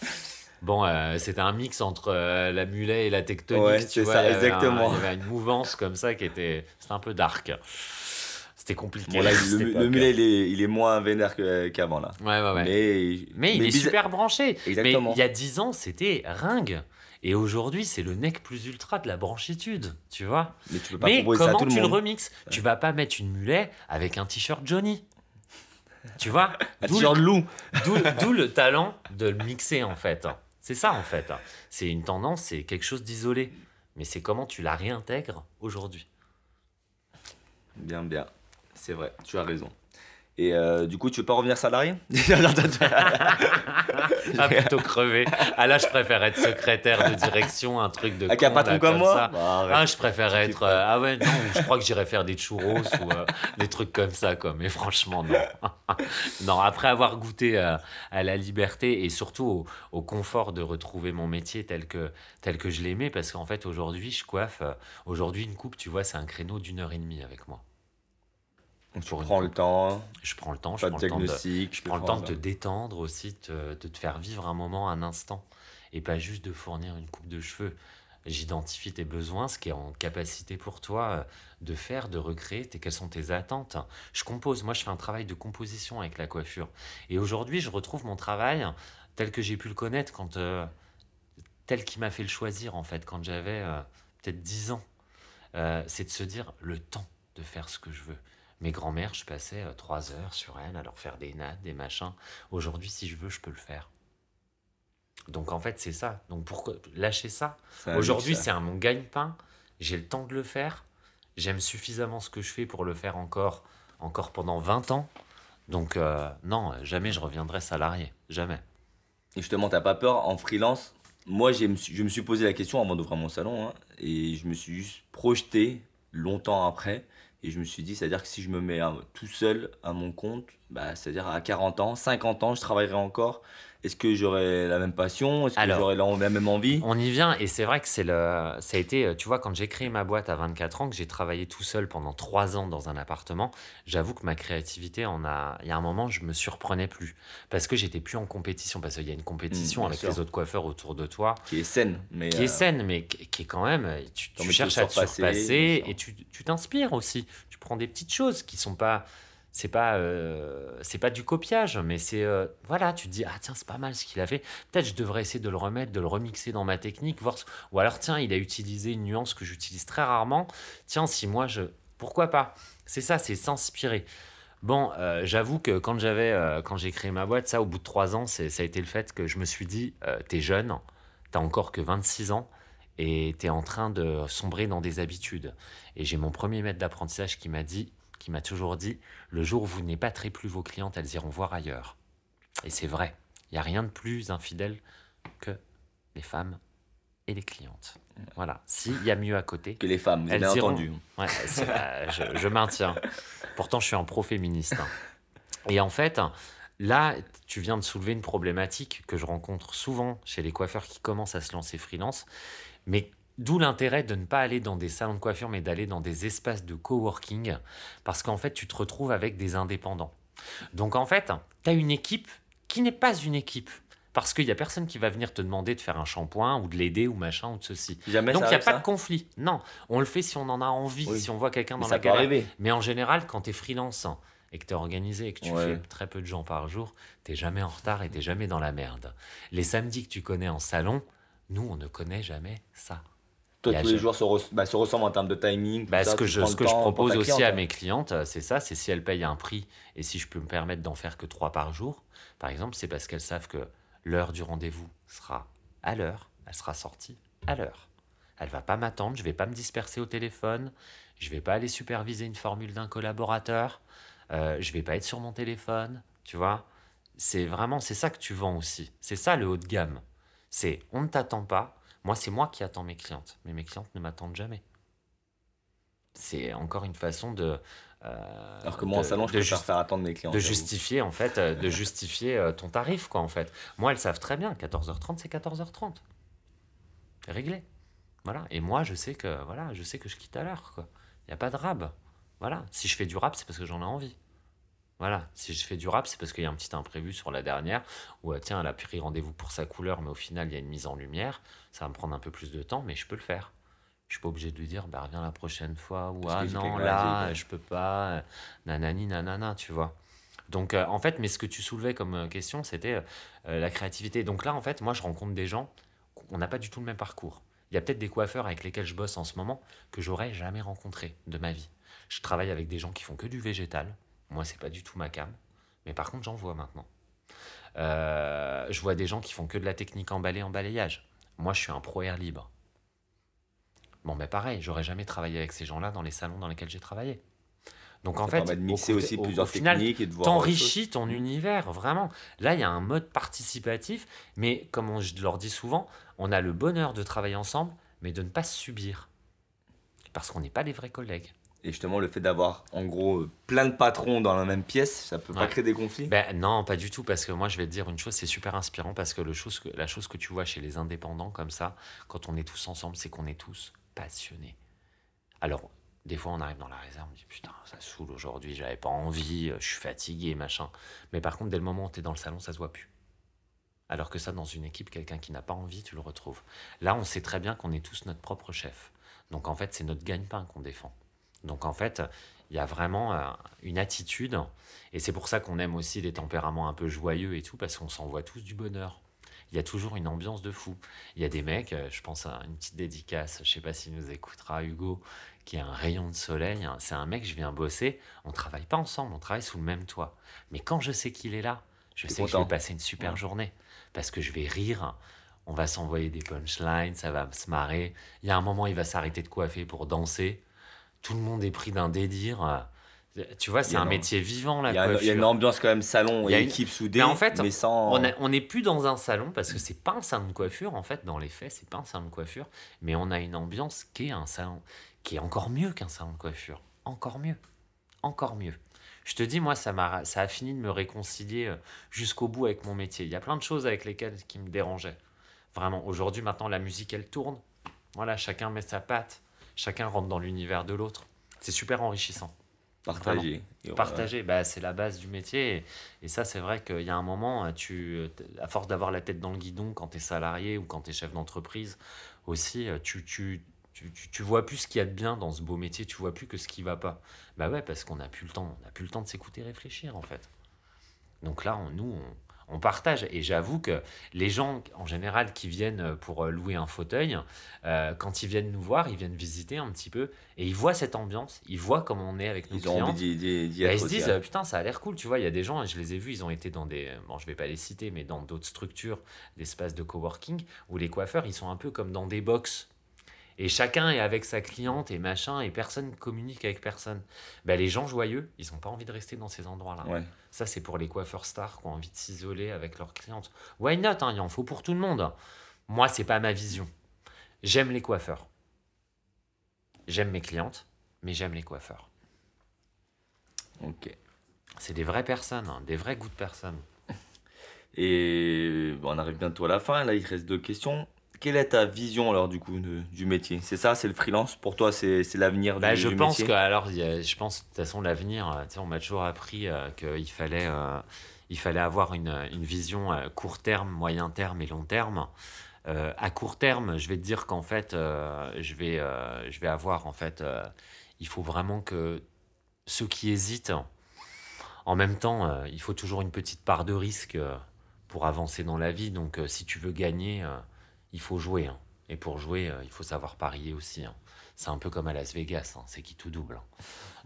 Bon, euh, c'était un mix entre euh, la mulet et la tectonique. Ouais, c'est ça, exactement. il y avait une mouvance comme ça qui était. C'était un peu dark. C'était compliqué. <laughs> le, mulet, il est, moins vénère qu'avant, là. Ouais, ouais, ouais. Mais, mais il est super branché. Exactement. Mais il y a 10 ans, c'était ringue. Et aujourd'hui, c'est le nec plus ultra de la branchitude, tu vois. Mais tu peux pas comment ça à tout le tu le remixes? Tu vas pas mettre une mulet avec un t-shirt Johnny. Tu vois? <laughs> D'où loup. D'où le talent de le mixer, en fait. C'est ça en fait. C'est une tendance, c'est quelque chose d'isolé. Mais c'est comment tu la réintègres aujourd'hui. Bien, bien. C'est vrai, tu as raison. Et euh, du coup, tu veux pas revenir salarié? <laughs> Ah, plutôt crever. Ah là, je préfère être secrétaire de direction, un truc de. Ah, con, patron comme, moi? bah, Ah, je préfère être. Euh, ah ouais, non, je crois que j'irais faire des churros ou euh, des trucs comme ça, quoi. Mais franchement, non. <laughs> non, après avoir goûté à, la liberté et surtout au, confort de retrouver mon métier tel que, tel que je l'aimais, parce qu'en fait, aujourd'hui, je coiffe. Aujourd'hui, une coupe, tu vois, c'est un créneau d'une heure et demie avec moi. Donc tu prends le temps. Je prends le temps. je prends le temps de, je prends le temps de te détendre aussi, de te faire vivre un moment, un instant, et pas juste de fournir une coupe de cheveux. J'identifie tes besoins, ce qui est en capacité pour toi euh, de faire, de recréer, quelles sont tes attentes. Je compose, moi je fais un travail de composition avec la coiffure. Et aujourd'hui, je retrouve mon travail tel que j'ai pu le connaître, quand, euh, tel qui m'a fait le choisir en fait, quand j'avais euh, peut-être 10 ans. c'est de se dire le temps de faire ce que je veux. Mes grands-mères, je passais euh, trois heures sur elles à leur faire des nattes, des machins. Aujourd'hui, si je veux, je peux le faire. Donc en fait, c'est ça. Donc pourquoi lâcher ça Aujourd'hui, c'est un mon gagne-pain. J'ai le temps de le faire. J'aime suffisamment ce que je fais pour le faire encore, encore pendant 20 ans. Donc euh, non, jamais je reviendrai salarié. Jamais. Et justement, t'as pas peur en freelance? Moi, je me suis posé la question avant d'ouvrir mon salon. Hein, et je me suis juste projeté longtemps après. Et je me suis dit, c'est-à-dire que si je me mets tout seul à mon compte, bah, c'est-à-dire à 40 ans, 50 ans, je travaillerai encore. Est-ce que j'aurai la même passion? Est-ce que j'aurai la, même envie? On y vient et c'est vrai que c'est le, ça a été, tu vois, quand j'ai créé ma boîte à 24 ans, que j'ai travaillé tout seul pendant 3 ans dans un appartement, j'avoue que ma créativité, en a, il y a un moment, je me surprenais plus parce que j'étais plus en compétition, parce qu'il y a une compétition mmh, avec les autres coiffeurs autour de toi. Qui est saine, mais. Qui est euh, saine, mais qui est quand même, tu, cherches à te surpasser et tu t'inspires aussi. Tu prends des petites choses qui sont pas c'est pas euh, c'est pas du copiage mais c'est euh, voilà tu te dis ah tiens c'est pas mal ce qu'il a fait. Peut-être je devrais essayer de le remettre de le remixer dans ma technique voir ou alors tiens il a utilisé une nuance que j'utilise très rarement. Tiens si moi je pourquoi pas? C'est ça c'est s'inspirer. Bon euh, j'avoue que quand j'avais quand j'ai créé ma boîte ça au bout de trois ans ça a été le fait que je me suis dit t'es jeune t'as encore que 26 ans et t'es en train de sombrer dans des habitudes. Et j'ai mon premier maître d'apprentissage qui m'a dit qui m'a toujours dit le jour où vous n'épaterez plus vos clientes, elles iront voir ailleurs. Et c'est vrai, il n'y a rien de plus infidèle que les femmes et les clientes. Voilà, s'il y a mieux à côté. Que les femmes, bien entendu. Ouais, je, maintiens. Pourtant, je suis un pro-féministe. Hein. Et en fait, là, tu viens de soulever une problématique que je rencontre souvent chez les coiffeurs qui commencent à se lancer freelance, mais D'où l'intérêt de ne pas aller dans des salons de coiffure, mais d'aller dans des espaces de coworking, parce qu'en fait, tu te retrouves avec des indépendants. Donc en fait, tu as une équipe qui n'est pas une équipe. Parce qu'il n'y a personne qui va venir te demander de faire un shampoing ou de l'aider ou machin ou de ceci. Donc il n'y a pas de conflit. Non, on le fait si on en a envie, si on voit quelqu'un dans la galère. Mais en général, quand tu es freelance et que tu es organisé et que tu fais très peu de gens par jour, tu jamais en retard et tu jamais dans la merde. Les samedis que tu connais en salon, nous, on ne connaît jamais ça. Toi, tous les jours bah, se, ressemblent en termes de timing. Bah, ce que, je, ce que je propose aussi à mes clientes, euh, c'est ça c'est si elles payent un prix et si je peux me permettre d'en faire que trois par jour, par exemple, c'est parce qu'elles savent que l'heure du rendez-vous sera à l'heure, elle sera sortie à l'heure. Elle va pas m'attendre, je vais pas me disperser au téléphone, je vais pas aller superviser une formule d'un collaborateur, euh, je vais pas être sur mon téléphone, tu vois. C'est vraiment, c'est ça que tu vends aussi. C'est ça le haut de gamme. C'est on ne t'attend pas, moi, c'est moi qui attends mes clientes, mais mes clientes ne m'attendent jamais. C'est encore une façon de. Euh, Alors que moi, en salon, je peux faire attendre mes clients. De justifier, en fait, euh, de justifier euh, ton tarif, quoi, en fait. Moi, elles savent très bien, 14h30, c'est 14h30. C'est réglé. Voilà. Et moi, je sais que, voilà, je sais que je quitte à l'heure, quoi. Il n'y a pas de rab. Voilà. Si je fais du rap, c'est parce que j'en ai envie. Voilà, si je fais du rap, c'est parce qu'il y a un petit imprévu sur la dernière, où euh, tiens, elle a pris rendez-vous pour sa couleur, mais au final, il y a une mise en lumière. Ça va me prendre un peu plus de temps, mais je peux le faire. Je suis pas obligé de lui dire, bah, reviens la prochaine fois, ou ah non, là, je peux pas, euh, nanani, nanana, tu vois. Donc, euh, en fait, mais ce que tu soulevais comme question, c'était la créativité. Donc là, en fait, moi, je rencontre des gens, on n'a pas du tout le même parcours. Il y a peut-être des coiffeurs avec lesquels je bosse en ce moment que j'aurais jamais rencontré de ma vie. Je travaille avec des gens qui font que du végétal, moi, c'est pas du tout ma cam. Mais par contre, j'en vois maintenant. Euh, je vois des gens qui font que de la technique emballée en balayage. Moi, je suis un pro air libre. Bon, mais pareil, j'aurais jamais travaillé avec ces gens-là dans les salons dans lesquels j'ai travaillé. Donc en fait, de mixer aussi plusieurs techniques et de voir. T'enrichis ton univers, vraiment. Là, il y a un mode participatif, mais comme je leur dis souvent, on a le bonheur de travailler ensemble, mais de ne pas subir. Parce qu'on n'est pas des vrais collègues. Et justement, le fait d'avoir en gros plein de patrons dans la même pièce, ça peut pas créer des conflits? Ben, Non, pas du tout, parce que moi je vais te dire une chose, c'est super inspirant, parce que, le chose que la chose que tu vois chez les indépendants comme ça, quand on est tous ensemble, c'est qu'on est tous passionnés. Alors, des fois on arrive dans la réserve, on dit putain, ça saoule aujourd'hui, j'avais pas envie, je suis fatigué, machin. Mais par contre, dès le moment où tu es dans le salon, ça se voit plus. Alors que ça, dans une équipe, quelqu'un qui n'a pas envie, tu le retrouves. Là, on sait très bien qu'on est tous notre propre chef. Donc en fait, c'est notre gagne-pain qu'on défend. Donc en fait, il y a vraiment euh, une attitude, et c'est pour ça qu'on aime aussi les tempéraments un peu joyeux et tout, parce qu'on s'envoie tous du bonheur. Il y a toujours une ambiance de fou. Il y a des mecs, euh, je pense à une petite dédicace, je sais pas s'il nous écoutera, Hugo, qui a un rayon de soleil. C'est un mec, je viens bosser, on travaille pas ensemble, on travaille sous le même toit. Mais quand je sais qu'il est là, je sais que je vais passer une super journée. parce que je vais rire. On va s'envoyer des punchlines, ça va se marrer. Il y a un moment, il va s'arrêter de coiffer pour danser. Tout le monde est pris d'un délire. Tu vois, c'est un métier vivant, là. Il y, a une ambiance quand même salon, il y a une équipe soudée, mais, en fait, mais sans... On n'est plus dans un salon, parce que c'est pas un salon de coiffure, en fait, dans les faits, c'est pas un salon de coiffure, mais on a une ambiance qui est un salon, qui est encore mieux qu'un salon de coiffure. Encore mieux. Encore mieux. Je te dis, moi, ça, a, ça a fini de me réconcilier euh, jusqu'au bout avec mon métier. Il y a plein de choses avec lesquelles qui me dérangeaient. Vraiment, aujourd'hui, maintenant, la musique, elle tourne. Voilà, chacun met sa patte. Chacun rentre dans l'univers de l'autre. C'est super enrichissant. Partager. Partager, bah, c'est la base du métier. Et, ça, c'est vrai qu'il y a un moment, tu, à force d'avoir la tête dans le guidon quand tu es salarié ou quand tu es chef d'entreprise, aussi, tu, tu, tu, tu, vois plus ce qu'il y a de bien dans ce beau métier, tu vois plus que ce qui va pas. Bah ouais, parce qu'on n'a plus le temps, on n'a plus le temps de s'écouter réfléchir en fait. Donc là, on, nous, on, on partage. Et j'avoue que les gens, en général, qui viennent pour euh, louer un fauteuil, euh, quand ils viennent nous voir, ils viennent visiter un petit peu et ils voient cette ambiance, ils voient comment on est avec nos ils clients. Ont envie d'y, ils se disent, putain, ça a l'air cool. Tu vois, il y a des gens, je les ai vus, ils ont été dans des, bon, je vais pas les citer, mais dans d'autres structures, d'espaces de coworking, où les coiffeurs, ils sont un peu comme dans des box et chacun est avec sa cliente et machin, et personne communique avec personne. Ben, les gens joyeux, ils n'ont pas envie de rester dans ces endroits-là. Ça, c'est pour les coiffeurs stars qui ont envie de s'isoler avec leurs clientes. Why not hein, Il en faut pour tout le monde. Moi, c'est pas ma vision. J'aime les coiffeurs. J'aime mes clientes, mais j'aime les coiffeurs. Ok. C'est des vraies personnes, hein, des vrais goûts de personnes. Et on arrive bientôt à la fin. Là, il reste deux questions. Quelle est ta vision alors du coup du métier? C'est ça, c'est le freelance? Pour toi, c'est l'avenir bah, du, je pense Que, alors, je pense de toute façon l'avenir, euh, on m'a toujours appris euh, qu'il fallait, euh, il fallait avoir une, une, vision court terme, moyen terme et long terme. à court terme, je vais te dire qu'en fait, je, vais, je vais avoir en fait, il faut vraiment que ceux qui hésitent, en même temps, il faut toujours une petite part de risque pour avancer dans la vie. Donc, si tu veux gagner il faut jouer. Hein. Et pour jouer, euh, il faut savoir parier aussi. Hein. C'est un peu comme à Las Vegas, hein. c'est qui tout double.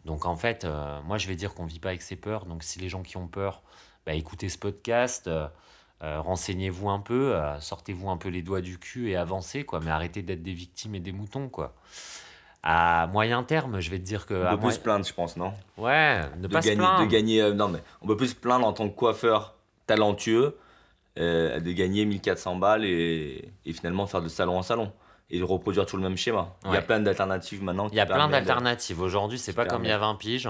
Donc en fait, euh, moi je vais dire qu'on vit pas avec ses peurs. Donc si les gens qui ont peur, bah, écoutez ce podcast, euh, renseignez-vous un peu, sortez-vous un peu les doigts du cul et avancez, quoi. Mais arrêtez d'être des victimes et des moutons, quoi. À moyen terme, je vais te dire que. On peut plus se plaindre, je pense, non? Ouais, ne pas se plaindre. De gagner, non, mais on peut plus se plaindre en tant que coiffeur talentueux euh, de gagner 1400 balles et, et, finalement faire de salon en salon et de reproduire tout le même schéma. Il y a plein d'alternatives maintenant. Il y a plein d'alternatives. Aujourd'hui, c'est pas comme il y a 20 piges.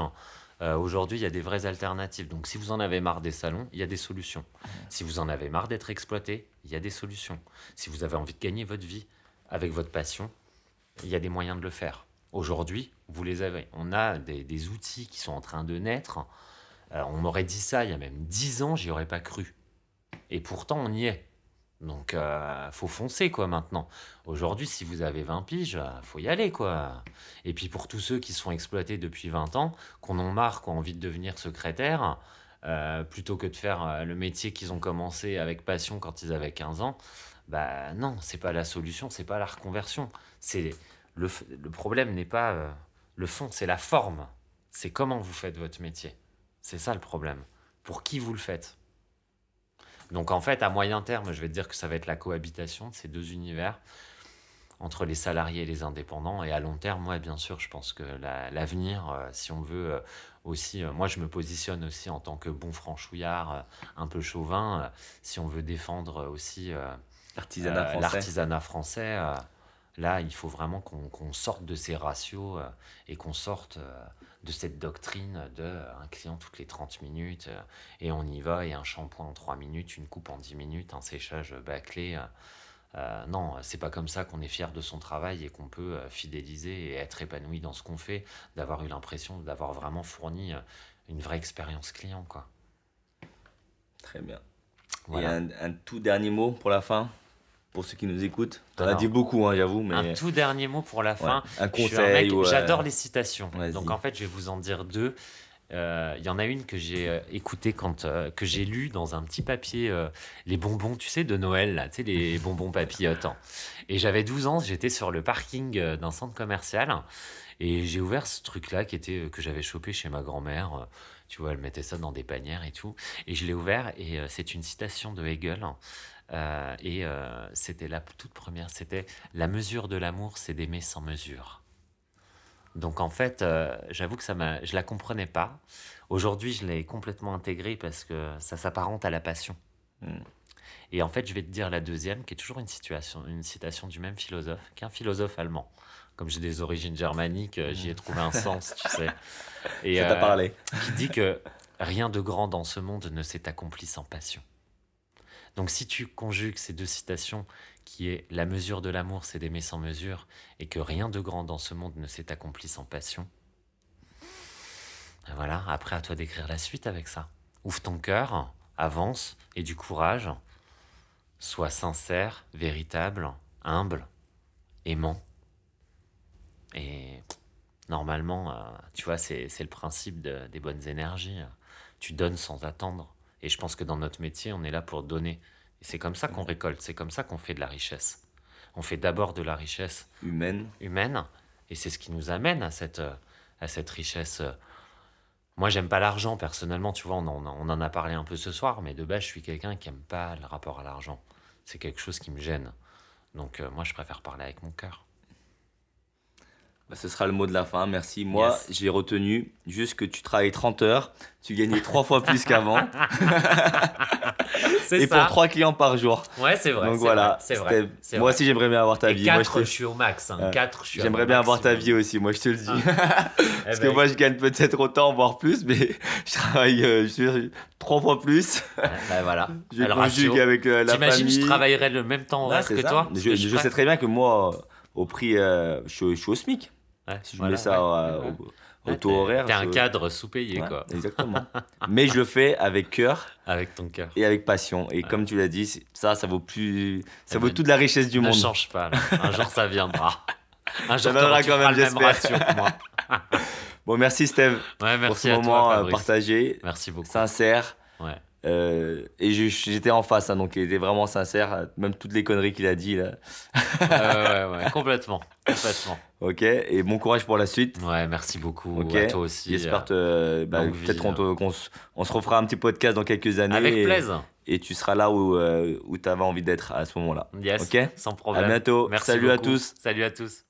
Euh, Aujourd'hui, il y a des vraies alternatives. Donc, si vous en avez marre des salons, il y a des solutions. Si vous en avez marre d'être exploité, il y a des solutions. Si vous avez envie de gagner votre vie avec votre passion, il y a des moyens de le faire. Aujourd'hui, vous les avez. On a des, des, outils qui sont en train de naître. Euh, on m'aurait dit ça il y a même 10 ans, j'y aurais pas cru. Et pourtant, on y est. Donc, euh, faut foncer, quoi, maintenant. Aujourd'hui, si vous avez 20 piges, euh, faut y aller, quoi. Et puis, pour tous ceux qui se font exploiter depuis 20 ans, qu'on en marre, qui ont envie de devenir secrétaire, euh, plutôt que de faire euh, le métier qu'ils ont commencé avec passion quand ils avaient 15 ans, bah non, c'est pas la solution, c'est pas la reconversion. C'est le, le problème n'est pas le fond, c'est la forme. C'est comment vous faites votre métier. C'est ça le problème. Pour qui vous le faites donc en fait, à moyen terme, je vais te dire que ça va être la cohabitation de ces deux univers entre les salariés et les indépendants. Et à long terme, moi, bien sûr, je pense que l'avenir, euh, si on veut euh, aussi, euh, moi, je me positionne aussi en tant que bon franchouillard, un peu chauvin, si on veut défendre aussi l'artisanat français. là, il faut vraiment qu'on sorte de ces ratios et qu'on sorte de cette doctrine de euh, un client toutes les 30 minutes euh, et on y va et un shampoing en 3 minutes, une coupe en 10 minutes, un séchage bâclé. Euh, non, c'est pas comme ça qu'on est fier de son travail et qu'on peut fidéliser et être épanoui dans ce qu'on fait, d'avoir eu l'impression d'avoir vraiment fourni une vraie expérience client. Quoi. Très bien. Et un, tout dernier mot pour la fin? Pour ceux qui nous écoutent. On a dit beaucoup, hein, j'avoue. Mais... Un tout dernier mot pour la fin. Un conseil. J'adore les citations. Donc en fait, je vais vous en dire deux. Euh, il y en a une que j'ai euh, écoutée quand euh, que j'ai lu dans un petit papier les bonbons, tu sais, de Noël là, tu sais les <laughs> bonbons papillotes. Et j'avais 12 ans, j'étais sur le parking d'un centre commercial et j'ai ouvert ce truc là qui était que j'avais chopé chez ma grand-mère. tu vois, elle mettait ça dans des panières et tout. Et je l'ai ouvert et c'est une citation de Hegel Euh, et euh, c'était la toute première, c'était la mesure de l'amour, c'est d'aimer sans mesure. Donc en fait, euh, j'avoue que ça m'a, je la comprenais pas. Aujourd'hui, je l'ai complètement intégrée parce que ça s'apparente à la passion. Mm. Et en fait, je vais te dire la deuxième, qui est toujours une, situation, une citation du même philosophe, qui est un philosophe allemand. Comme j'ai des origines germaniques, j'y ai trouvé un <laughs> sens, tu sais. Et, Ça t'a parlé. qui dit que rien de grand dans ce monde ne s'est accompli sans passion. Donc si tu conjugues ces deux citations, qui est la mesure de l'amour, c'est d'aimer sans mesure, et que rien de grand dans ce monde ne s'est accompli sans passion, ben voilà, après à toi d'écrire la suite avec ça. Ouvre ton cœur, avance, et du courage, sois sincère, véritable, humble, aimant. Et normalement, euh, tu vois, c'est c'est le principe de- des bonnes énergies. Tu donnes sans attendre. Et je pense que dans notre métier, on est là pour donner. Et c'est comme ça qu'on récolte, c'est comme ça qu'on fait de la richesse. On fait d'abord de la richesse Humaine. humaine, et c'est ce qui nous amène à cette, à cette richesse. Moi, j'aime pas l'argent, personnellement, tu vois, on en, on en a parlé un peu ce soir, mais de base, je suis quelqu'un qui aime pas le rapport à l'argent. C'est quelque chose qui me gêne. Donc, euh, moi, je préfère parler avec mon cœur. Bah, ce sera le mot de la fin. Merci. Moi, Yes. j'ai retenu juste que tu travailles 30 heures. Tu gagnais trois fois plus qu'avant. <laughs> C'est Et pour trois clients par jour. Ouais, c'est vrai. Donc voilà. vrai, C'est vrai. c'était- c'est Moi vrai. aussi, j'aimerais bien avoir ta Et vie. Moi, quatre, je suis au max. hein. Ouais. Quatre, je suis J'aimerais bien avoir ta vie aussi, moi je te le dis. Ah. <laughs> Eh Parce ben, que moi je gagne peut-être autant, voire plus, mais <laughs> je travaille euh, je trois fois plus. bah voilà. Je conjugue ratio. avec euh, la T'imagines, famille. je travaillerais le même temps horaire que ça. toi? Je, sais très bien que moi, euh, au prix, euh, je suis au SMIC. Ouais, Si je voilà, mets ça ouais, euh, ouais, au, taux horaire. T'es un cadre sous-payé, quoi. Exactement. <laughs> mais je le fais avec cœur Avec ton cœur. et avec passion. Et comme tu l'as dit, ça, ça vaut plus. Ça Eh vaut ben, toute la richesse du ne monde. change pas. là. Un jour, ça viendra. <laughs> Un jour, viendra tu quand même, j'espère. moi. <laughs> Bon, merci Steve Ouais, pour merci ce à moment toi, euh, partagé, Merci beaucoup. sincère. Ouais. Euh, et j'étais en face, hein, donc il était vraiment sincère, euh, même toutes les conneries qu'il a dit là. <laughs> Ouais, ouais, ouais, complètement. Complètement. Ok, et bon courage pour la suite. Ouais, merci beaucoup. Ok. À toi aussi. J'espère te, bah, peut-être qu'on hein. se- on se refera un petit podcast dans quelques années. Avec et, plaisir. Et tu seras là où, euh, où tu avais envie d'être à ce moment-là. Yes. Ok Sans problème. À bientôt. Merci Salut à beaucoup. tous. Salut à tous.